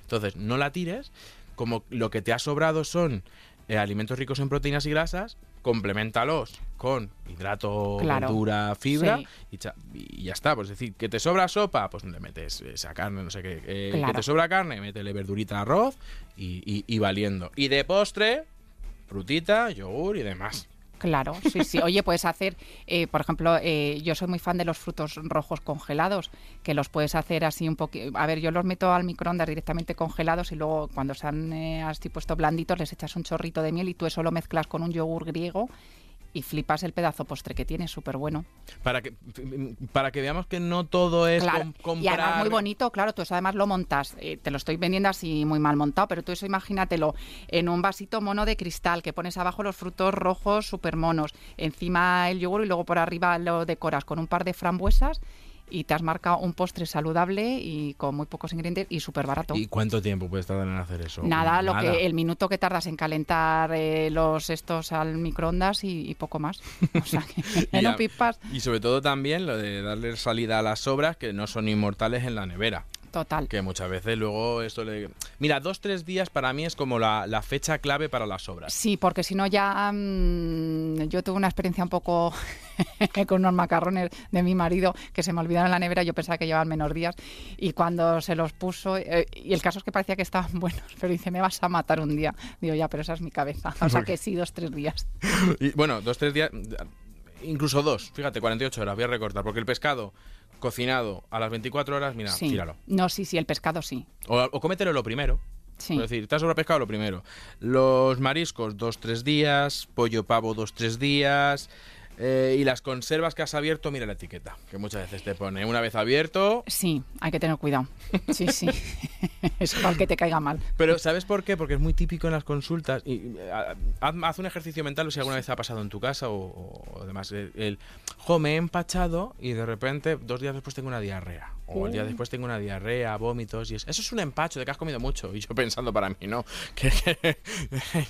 Entonces, no la tires, como lo que te ha sobrado son eh, alimentos ricos en proteínas y grasas, complementalos con hidrato, Claro. verdura, fibra Sí. y, cha- y ya está. Pues es decir, que te sobra sopa, pues le metes esa carne, no sé qué. Eh, Que te sobra carne, métele verdurita arroz y, y- y valiendo. Y de postre, frutita, yogur y demás. Claro, sí, sí. Oye, puedes hacer, eh, por ejemplo, eh, yo soy muy fan de los frutos rojos congelados, que los puedes hacer así un poquito. A ver, yo los meto al microondas directamente congelados y luego cuando se han eh, así puesto blanditos les echas un chorrito de miel y tú eso lo mezclas con un yogur griego y flipas el pedazo postre que tiene, súper bueno. Para que, para que veamos que no todo es Claro, com- y además comprar. muy bonito, claro, tú eso además lo montas, eh, te lo estoy vendiendo así muy mal montado, pero tú eso imagínatelo en un vasito mono de cristal, que pones abajo los frutos rojos súper monos, encima el yogur y luego por arriba lo decoras con un par de frambuesas y te has marcado un postre saludable y con muy pocos ingredientes y súper barato. ¿Y cuánto tiempo puedes tardar en hacer eso? Nada, lo que el minuto que tardas en calentar eh, los estos al microondas y, y poco más. O sea, que un pipas Y sobre todo también lo de darle salida a las sobras que no son inmortales en la nevera. Total. Que muchas veces luego esto le... Mira, dos, tres días para mí es como la, la fecha clave para las sobras. Sí, porque si no ya mm, yo tuve una experiencia un poco con unos macarrones de mi marido que se me olvidaron en la nevera, yo pensaba que llevaban menos días y cuando se los puso, eh, y el caso es que parecía que estaban buenos, pero dice, me vas a matar un día. Digo, ya, pero esa es mi cabeza. O sea que sí, dos, tres días. Y, bueno, dos, tres días, incluso dos, fíjate, 48 horas, voy a recortar, porque el pescado cocinado a las 24 horas, mira, sí. tíralo. No, sí, sí, el pescado sí. O, o cómetelo lo primero. Sí. Es decir, te has sobrepescado lo primero. Los mariscos, dos, tres días. Pollo pavo, dos, tres días. Eh, y las conservas que has abierto, mira la etiqueta, que muchas veces te pone una vez abierto. Sí, hay que tener cuidado. Sí, sí. es para que te caiga mal. Pero ¿sabes por qué? Porque es muy típico en las consultas. Y, eh, haz, haz un ejercicio mental o si alguna vez ha pasado en tu casa o, o además el, el, jo, me he empachado y de repente dos días después tengo una diarrea. O el día después tengo una diarrea, vómitos y es, eso es un empacho de que has comido mucho. Y yo pensando para mí, no, que,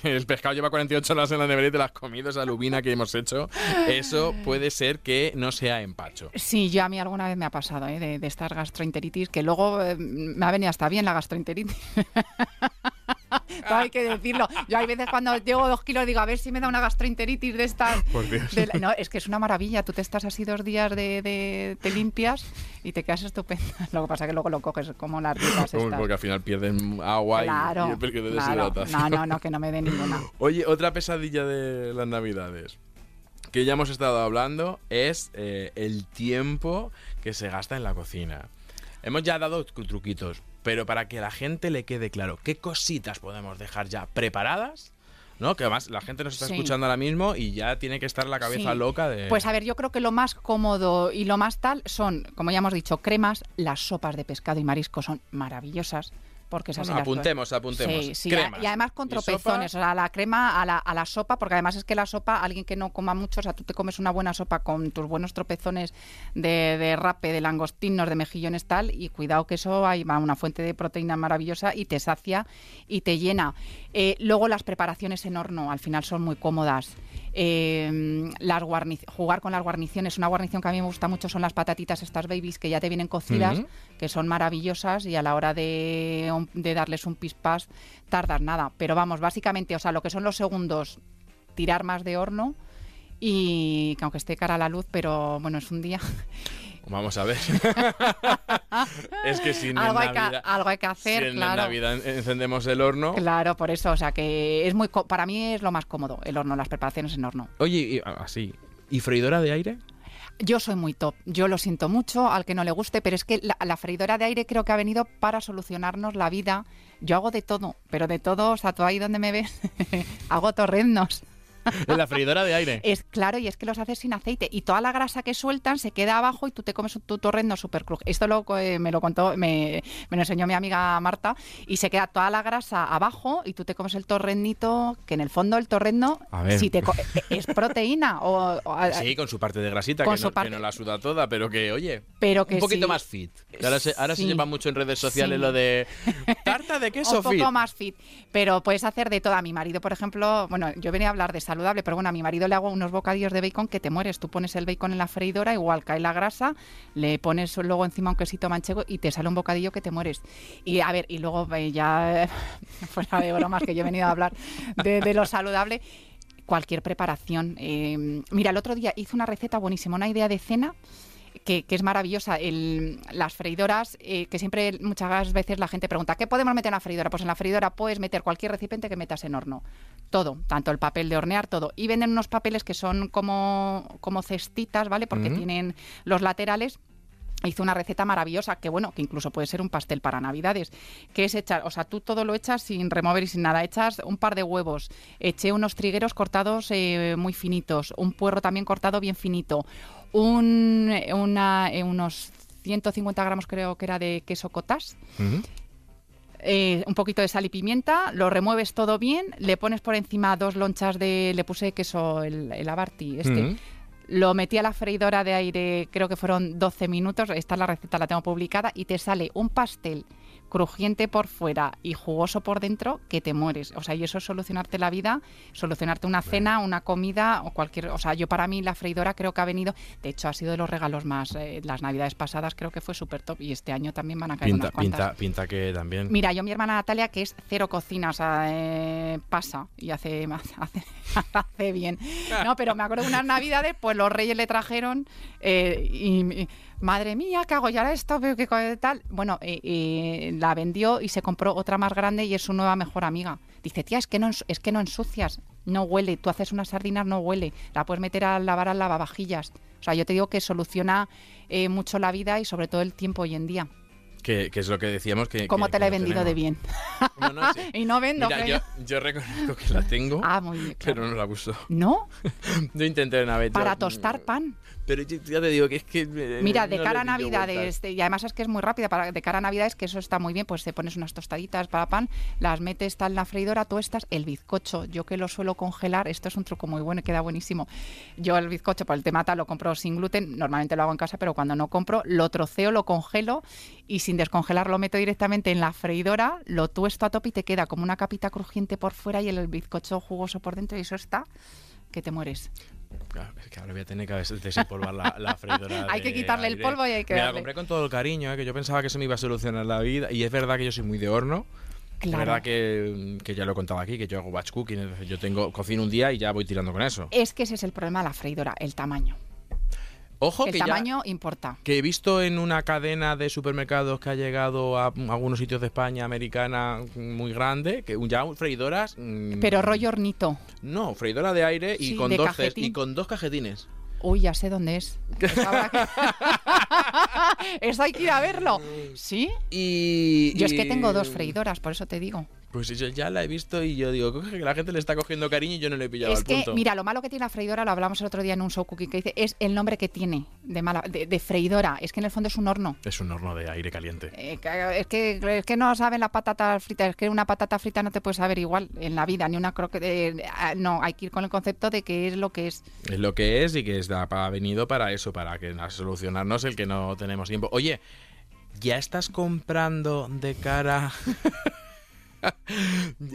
que el pescado lleva 48 horas en la nevera y te lo has comido, esa lubina que hemos hecho. Eso puede ser que no sea empacho. Sí, yo a mí alguna vez me ha pasado ¿eh? de, de estar gastroenteritis, que luego eh, me ha venido hasta bien la gastroenteritis. Todo hay que decirlo. Yo hay veces cuando llego dos kilos digo, a ver si me da una gastroenteritis de estas. Por Dios. De la- no, es que es una maravilla. Tú te estás así dos días de, de- te limpias y te quedas estupenda. Lo que pasa es que luego lo coges como las ricas estas. Porque al final pierden agua y- Claro, y. No, no, no, que no me dé ninguna. Oye, otra pesadilla de las navidades que ya hemos estado hablando es eh, el tiempo que se gasta en la cocina. Hemos ya dado tru- truquitos, pero para que la gente le quede claro qué cositas podemos dejar ya preparadas, ¿no? Que además la gente nos está Sí. escuchando ahora mismo y ya tiene que estar la cabeza Sí. loca de... Pues a ver, yo creo que lo más cómodo y lo más tal son, como ya hemos dicho, cremas. Las sopas de pescado y marisco son maravillosas. Porque esas Bueno, sí las- apuntemos, apuntemos. Sí, sí, Cremas y además con tropezones, o sea, la crema a la, a la sopa, porque además es que la sopa, alguien que no coma mucho, o sea, tú te comes una buena sopa con tus buenos tropezones de, de rape, de langostinos, de mejillones tal, y cuidado que eso ahí va una fuente de proteína maravillosa y te sacia y te llena. Eh, luego las preparaciones en horno, al final son muy cómodas. Eh, las guarni- jugar con las guarniciones, una guarnición que a mí me gusta mucho son las patatitas estas babies que ya te vienen cocidas, que son maravillosas y a la hora de, de darles un pispás tardas nada. Pero vamos, básicamente, o sea, lo que son los segundos, tirar más de horno y que aunque esté cara a la luz, pero bueno, es un día. Vamos a ver. es que si en algo, hay que, Navidad... algo hay que hacer, si en claro. Navidad en- encendemos el horno... Claro, por eso, o sea que es muy co- para mí es lo más cómodo, el horno, las preparaciones en horno. Oye, y- así. ¿Y freidora de aire? Yo soy muy top, yo lo siento mucho al que no le guste, pero es que la, la freidora de aire creo que ha venido para solucionarnos la vida. Yo hago de todo, pero de todo, o sea, tú ahí donde me ves, hago torreznos. En la freidora de aire. Es claro, y es que los haces sin aceite y toda la grasa que sueltan se queda abajo y tú te comes tu torrendo super cruje. Esto lo, eh, me lo contó, me, me lo enseñó mi amiga Marta y se queda toda la grasa abajo y tú te comes el torrendito, que en el fondo el torrendo si te es proteína o, o- Sí, con su parte de grasita, Con que su no, parte- que no la suda toda, pero que, oye, pero que un poquito sí. más fit. Ahora se, ahora se lleva mucho en redes sociales Sí. lo de tarta de queso un poco fit. más fit. Pero puedes hacer de todo. A mi marido, por ejemplo, bueno, yo venía a hablar de saludable, pero bueno, a mi marido le hago unos bocadillos de bacon que te mueres. Tú pones el bacon en la freidora, igual cae la grasa, le pones luego encima un quesito manchego y te sale un bocadillo que te mueres. Y a ver, y luego eh, ya, fuera de bromas, que yo he venido a hablar de, lo saludable. Cualquier preparación. Eh, mira, el otro día hice una receta buenísima, una idea de cena que, que es maravillosa. El- las freidoras, eh, que siempre muchas veces la gente pregunta, ¿qué podemos meter en la freidora? Pues en la freidora puedes meter cualquier recipiente que metas en horno. Todo, tanto el papel de hornear, todo. Y venden unos papeles que son como, como cestitas, ¿vale? Porque tienen los laterales. Hizo una receta maravillosa, que bueno, que incluso puede ser un pastel para navidades, que es echar, o sea, tú todo lo echas sin remover y sin nada, echas un par de huevos, eché unos trigueros cortados eh, muy finitos, un puerro también cortado bien finito, un, una, eh, unos 150 gramos creo que era de queso Ujú. eh, un poquito de sal y pimienta, lo remueves todo bien, le pones por encima dos lonchas de, le puse queso, el, el abarti, este, lo metí a la freidora de aire, creo que fueron 12 minutos, esta es la receta, la tengo publicada, y te sale un pastel crujiente por fuera y jugoso por dentro que te mueres. O sea, y eso es solucionarte la vida, solucionarte una cena, una comida o cualquier... O sea, yo para mí la freidora creo que ha venido... De hecho, ha sido de los regalos más... eh, las navidades pasadas creo que fue súper top y este año también van a caer Pinta, unas cuantas. pinta, pinta que también. Mira, yo mi hermana Natalia, que es cero cocina, o sea, eh, pasa y hace, hace, hace bien. No, pero me acuerdo de unas navidades, pues los reyes le trajeron eh, y, y, madre mía, ¿qué hago ya esto? Pero ¿Qué tal? Bueno, eh, eh, la vendió y se compró otra más grande y es su nueva mejor amiga. Dice, tía, es que no, es que no ensucias, no huele. Tú haces unas sardinas, no huele. La puedes meter a lavar al lavavajillas. O sea, yo te digo que soluciona eh, mucho la vida y sobre todo el tiempo hoy en día. Que, que es lo que decíamos que... ¿Cómo que- te la he no vendido de bien? No, no, sí. y no vendo. Mira, yo, reconozco que la tengo, Ah, muy bien. claro. pero no la uso. ¿No? Yo intenté una vez. yo- Para tostar pan. Pero ya te digo que es que... Mira, de no cara a Navidades, y además es que es muy rápida, para, de cara a Navidades, que eso está muy bien, pues te pones unas tostaditas para pan, las metes tal en la freidora, tuestas, el bizcocho, yo que lo suelo congelar, esto es un truco muy bueno y queda buenísimo. Yo el bizcocho, por el tema tal, lo compro sin gluten, normalmente lo hago en casa, pero cuando no compro, lo troceo, lo congelo y sin descongelar lo meto directamente en la freidora, lo tuesto a tope y te queda como una capita crujiente por fuera y el bizcocho jugoso por dentro y eso está que te mueres. Claro, es que ahora voy a tener que des- desempolvar la, la freidora. Hay que quitarle el aire. polvo y hay que Me la darle. compré con todo el cariño, ¿eh? que yo pensaba que eso me iba a solucionar la vida. Y es verdad que yo soy muy de horno. Es Claro. verdad que, que ya lo he contado aquí, que yo hago batch cooking. Yo tengo cocino un día y ya voy tirando con eso. Es que ese es el problema de la freidora, el tamaño. Ojo el que ya- tamaño importa. que he visto en una cadena de supermercados que ha llegado a mm, algunos sitios de España americana mm, muy grande, que ya freidoras... mm, Pero rollo hornito. No, freidora de aire y, Sí, con dos, y con dos cajetines. Uy, ya sé dónde es. Eso que- Eso hay que ir a verlo. ¿Sí? Y, Yo es que tengo dos freidoras, por eso te digo. Pues yo ya la he visto y yo digo coge que la gente le está cogiendo cariño y yo no le he pillado Es al que, punto. mira, lo malo que tiene la freidora, lo hablamos el otro día en un show cooking que dice, es el nombre que tiene de, mala, de, de freidora. Es que en el fondo es un horno. Es un horno de aire caliente. Eh, es, que, es que no saben la patata frita, es que una patata frita no te puede saber igual en la vida, ni una croqueta. no, hay que ir con el concepto de que es lo que es. Es lo que es y que está ha venido para eso, para que solucionarnos el que no tenemos tiempo. Oye, ¿ya estás comprando de cara?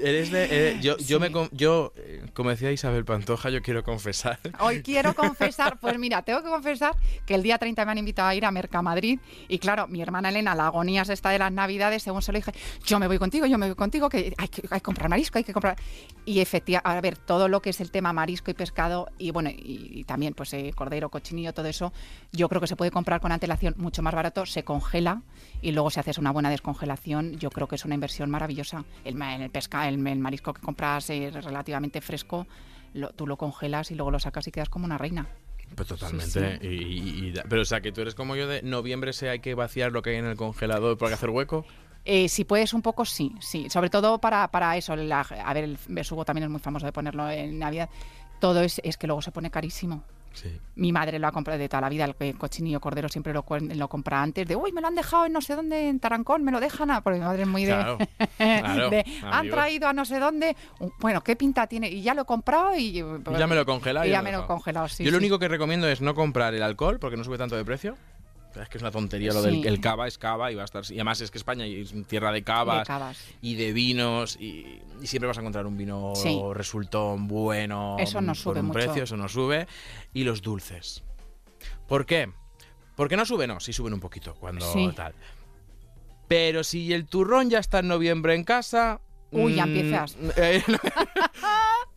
Eres de, eh, yo, me yo eh, como decía Isabel Pantoja, yo quiero confesar. Hoy quiero confesar, pues mira, tengo que confesar que el día 30 me han invitado a ir a Mercamadrid y claro, mi hermana Elena, la agonía es esta de las navidades, según se lo dije, yo me voy contigo, yo me voy contigo, que hay que, hay que comprar marisco, hay que comprar... Y efectivamente, a ver, todo lo que es el tema marisco y pescado y bueno, y, y también pues eh, cordero, cochinillo, todo eso, yo creo que se puede comprar con antelación mucho más barato, se congela y luego si haces una buena descongelación, yo creo que es una inversión maravillosa. El, el pesca, el, el marisco que compras eh, relativamente fresco, lo- tú lo congelas y luego lo sacas y quedas como una reina. Pues totalmente. Y, y- y- pero o sea, que tú eres como yo de noviembre se hay que vaciar lo que hay en el congelador para hacer hueco. Eh, si puedes un poco, sí, sí. Sobre todo para, para eso. la- a ver, el besugo también es muy famoso de ponerlo en Navidad. Todo es, es que luego se pone carísimo. Sí. Mi madre lo ha comprado de toda la vida, el que- cochinillo cordero siempre lo, compra antes, de uy, me lo han dejado en no sé dónde, en Tarancón, me lo dejan, a-". porque mi madre es muy de, Claro, claro, de, han traído a no sé dónde, bueno, ¿qué pinta tiene? Y ya lo he comprado y... ya me lo he congelado. y ya me lo he congelado, sí. yo lo sí. único que recomiendo es no comprar el alcohol porque no sube tanto de precio. Es que es una tontería lo del el cava, es cava y va a estar. Y además es que España es tierra de cavas, De cavas. y de vinos y, y siempre vas a encontrar un vino Sí. resultón bueno Eso no por sube un mucho. precio, eso no sube. Y los dulces. ¿Por qué? Porque no suben, no, sí suben un poquito cuando Sí. tal. Pero si el turrón ya está en noviembre en casa. Uy, ya mm, empiezas.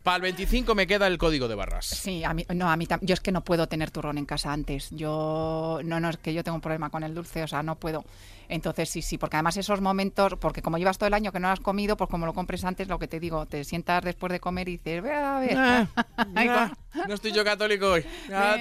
Para el 25 me queda el código de barras. Sí, a mí, no, a mí yo es que no puedo tener turrón en casa antes. Yo, no, no, es que yo tengo un problema con el dulce, o sea, no puedo. Entonces, sí, sí, porque además esos momentos, porque como llevas todo el año que no lo has comido, pues como lo compres antes, lo que te digo, te sientas después de comer y dices, ve a ver. No estoy yo católico hoy. Ah.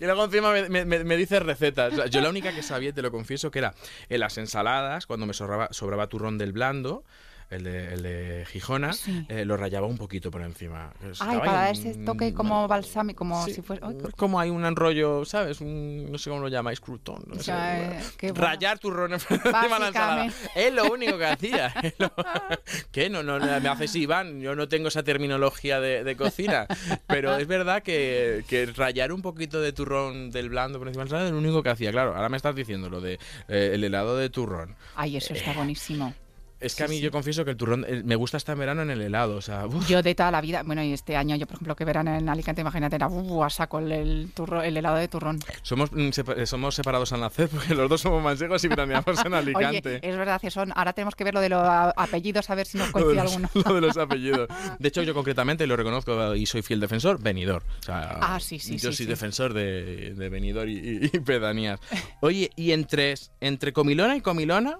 Y luego encima me, me, me- me dices recetas. O sea, yo la única que sabía, te lo confieso, que era en las ensaladas, cuando me sobraba, sobraba turrón del blando, el de, el de Gijona, Sí. eh, lo rayaba un poquito por encima. Ay, para dar ese toque como balsámico, como Sí, si ay, es como hay un enrollo, ¿sabes? Un- no sé cómo lo llamáis, crutón. no O sé. sea, eh, qué bueno. Rayar turrón encima de la ensalada. Es lo único que hacía. Lo- ¿Qué? No, no, no, me haces Iván. Yo no tengo esa terminología de, de cocina. Pero es verdad que, que rayar un poquito de turrón del blando por encima de la ensalada es lo único que hacía. Claro, ahora me estás diciendo lo de eh, el helado de turrón. Ay, eso está buenísimo. Es que Sí, a mí sí. yo confieso que el turrón eh, me gusta hasta en verano en el helado. O sea, uf. Yo de toda la vida, bueno, y este año yo, por ejemplo, que verano en Alicante, imagínate, era uh, a saco el, el, turro- el helado de turrón. somos, mm, eh, somos separados al nacer porque los dos somos manchegos y veraneamos en Alicante. Oye, es verdad que son. Ahora tenemos que ver lo de los apellidos a ver si nos Lo de, coincide los, alguno. lo de los apellidos. De hecho, yo concretamente lo reconozco y soy fiel defensor, venidor. O sea, Ah, sí, sí, Yo sí, soy defensor de, de venidor y, y- y pedanías. Oye, y entre, entre comilona y comilona,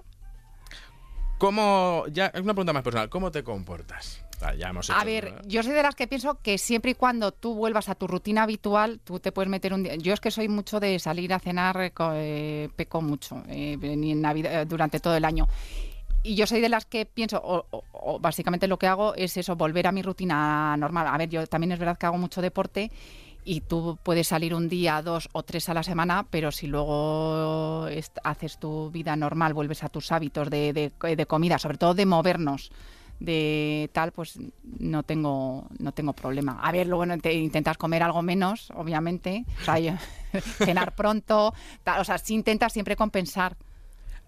¿cómo. Ya, es una pregunta más personal. ¿Cómo te comportas? Ya hemos A ver, yo soy de las que pienso que siempre y cuando tú vuelvas a tu rutina habitual, tú te puedes meter un día. Yo es que soy mucho de salir a cenar, eh, eh, peco mucho, eh, ni en Navidad, eh, durante todo el año. Y yo soy de las que pienso, o, o- o básicamente lo que hago es eso, volver a mi rutina normal. A ver, yo también es verdad que hago mucho deporte y tú puedes salir un día, dos o tres a la semana, pero si luego haces tu vida normal, vuelves a tus hábitos de, de- de comida, sobre todo de movernos, de tal, pues no tengo no tengo problema. A ver, luego te- intentas comer algo menos, obviamente, o sea, cenar pronto, tal, o sea, sí intentas siempre compensar.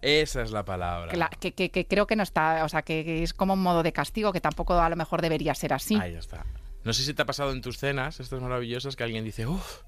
Esa es la palabra. Que, la- que- que- que creo que no está, o sea, que es como un modo de castigo, que tampoco a lo mejor debería ser así. Ahí está. No sé si te ha pasado en tus cenas, estas maravillosas, que alguien dice, uff,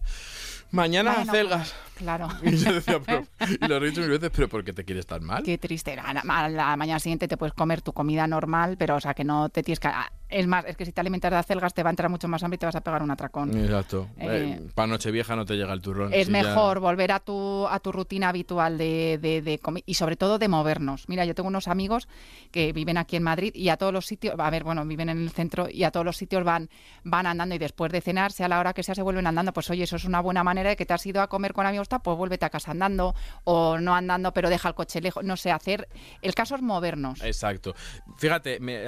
mañana Bueno, acelgas. Claro. Y yo decía, pero, y lo he dicho mil veces, pero ¿por qué te quieres tan mal? Qué triste. A la, a la mañana siguiente te puedes comer tu comida normal, pero o sea que no te tienes que. Es más, es que si te alimentas de acelgas te va a entrar mucho más hambre y te vas a pegar un atracón. Exacto. Eh, para Nochevieja no te llega el turrón. Es si ya- mejor volver a tu, a tu rutina habitual de, de, de comi- y sobre todo de movernos. Mira, yo tengo unos amigos que viven aquí en Madrid y a todos los sitios, a ver, bueno, viven en el centro y a todos los sitios van, van andando y después de cenar, sea la hora que sea, se vuelven andando. Pues oye, eso es una buena manera de que te has ido a comer con amigos, pues vuélvete a casa andando o no andando, pero deja el coche lejos. No sé, hacer. El caso es movernos. Exacto. Fíjate, me-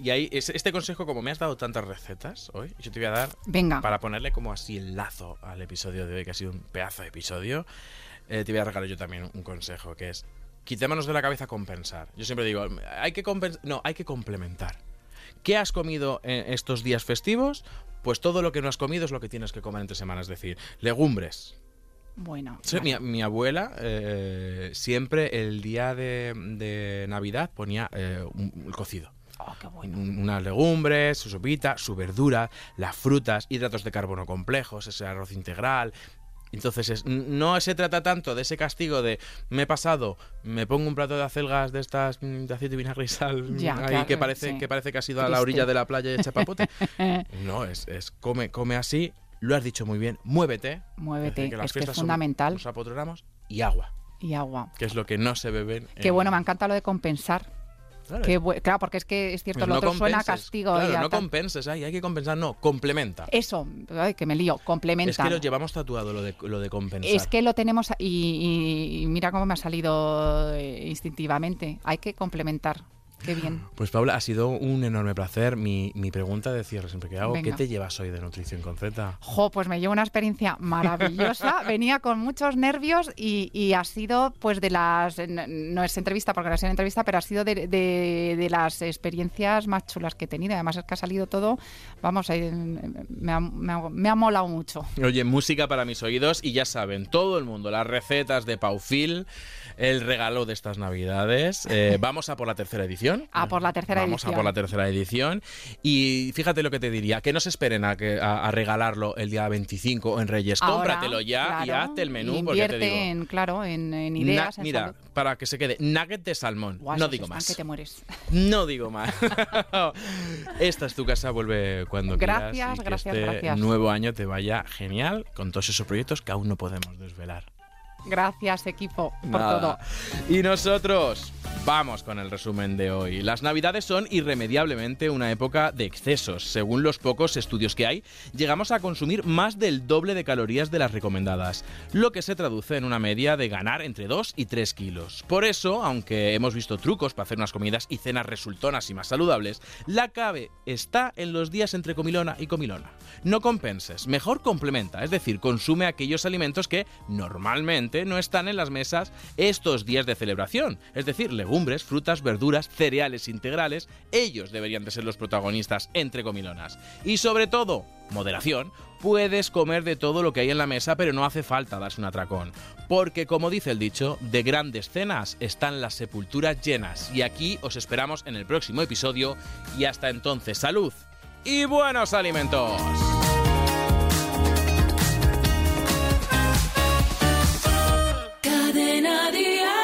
y ahí, es- este consejo, como me has dado tantas recetas hoy, yo te voy a dar Venga. para ponerle como así el lazo al episodio de hoy, que ha sido un pedazo de episodio. eh, te voy a regalar yo también un consejo, que es quitémonos de la cabeza compensar. Yo siempre digo, hay que compensar, no, hay que complementar. ¿Qué has comido en estos días festivos? Pues todo lo que no has comido es lo que tienes que comer entre semanas, es decir, legumbres, Bueno. Sí, mi, mi abuela eh, siempre el día de, de Navidad ponía eh, un, un cocido. Oh, qué bueno. Un- Unas legumbres, su sopita, su verdura, las frutas, hidratos de carbono complejos, ese arroz integral. Entonces no se trata tanto de ese castigo de me he pasado, me pongo un plato de acelgas de estas mm, de aceite, vinagre y sal Ya, ahí claro, que parece sí. que parece que ha sido a la orilla de la playa y echa papote. no, es, es come, come así, lo has dicho muy bien, muévete. Muévete, decir, las es que es son- fundamental. Nos apotronamos y agua, Y agua. que es lo que no se beben. Qué en- bueno, me encanta lo de compensar. Claro, Qué bu- claro, porque es que es cierto, pues lo no otro suena a castigo. Claro, y a no tal. compenses, ay, hay que compensar, no, complementa. Eso, ay, que me lío, complementa. Es que lo llevamos tatuado lo de, lo de compensar. Es que lo tenemos y, y- y mira cómo me ha salido eh, instintivamente. Hay que complementar. Qué bien. Pues Paula, ha sido un enorme placer. Mi, mi pregunta de cierre siempre que hago, ¿qué te llevas hoy de Nutrición con Z? Jo, pues me llevo una experiencia maravillosa. Venía con muchos nervios y, y ha sido, pues, de las. No es entrevista porque no es una entrevista, pero ha sido de, de- de las experiencias más chulas que he tenido. Además, es que ha salido todo. Vamos, eh, me ha, me ha- me ha molado mucho. Oye, música para mis oídos y ya saben, todo el mundo, las recetas de Paufil, el regalo de estas navidades. Eh, vamos a por la tercera edición. A por la tercera Vamos edición. a por la tercera edición. Y fíjate lo que te diría, que no se esperen a, que, a, a regalarlo el día 25 en Reyes. Ahora, Cómpratelo ya y hazte el menú, porque Invierte te digo... en, claro, en, en na- ideas. en mira, salud. para que se quede, nugget de salmón. No digo más. Que te mueres. No digo más. Esta es tu casa, vuelve cuando Gracias, quieras. y que gracias, este gracias. nuevo año te vaya genial con todos esos proyectos que aún no podemos desvelar. Gracias, equipo, por Nada. todo. Y nosotros vamos con el resumen de hoy. Las navidades son irremediablemente una época de excesos. Según los pocos estudios que hay, llegamos a consumir más del doble de calorías de las recomendadas, lo que se traduce en una media de ganar entre 2 y 3 kilos. Por eso, aunque hemos visto trucos para hacer unas comidas y cenas resultonas y más saludables, la clave está en los días entre comilona y comilona. No compenses, mejor complementa, es decir, consume aquellos alimentos que no están en las mesas estos días de celebración, es decir, legumbres, frutas, verduras, cereales integrales, ellos deberían de ser los protagonistas entre comilonas. Y sobre todo, moderación, puedes comer de todo lo que hay en la mesa, pero no hace falta darse un atracón. Porque como dice el dicho, de grandes cenas están las sepulturas llenas. Y aquí os esperamos en el próximo episodio. Y hasta entonces, salud y buenos alimentos. María.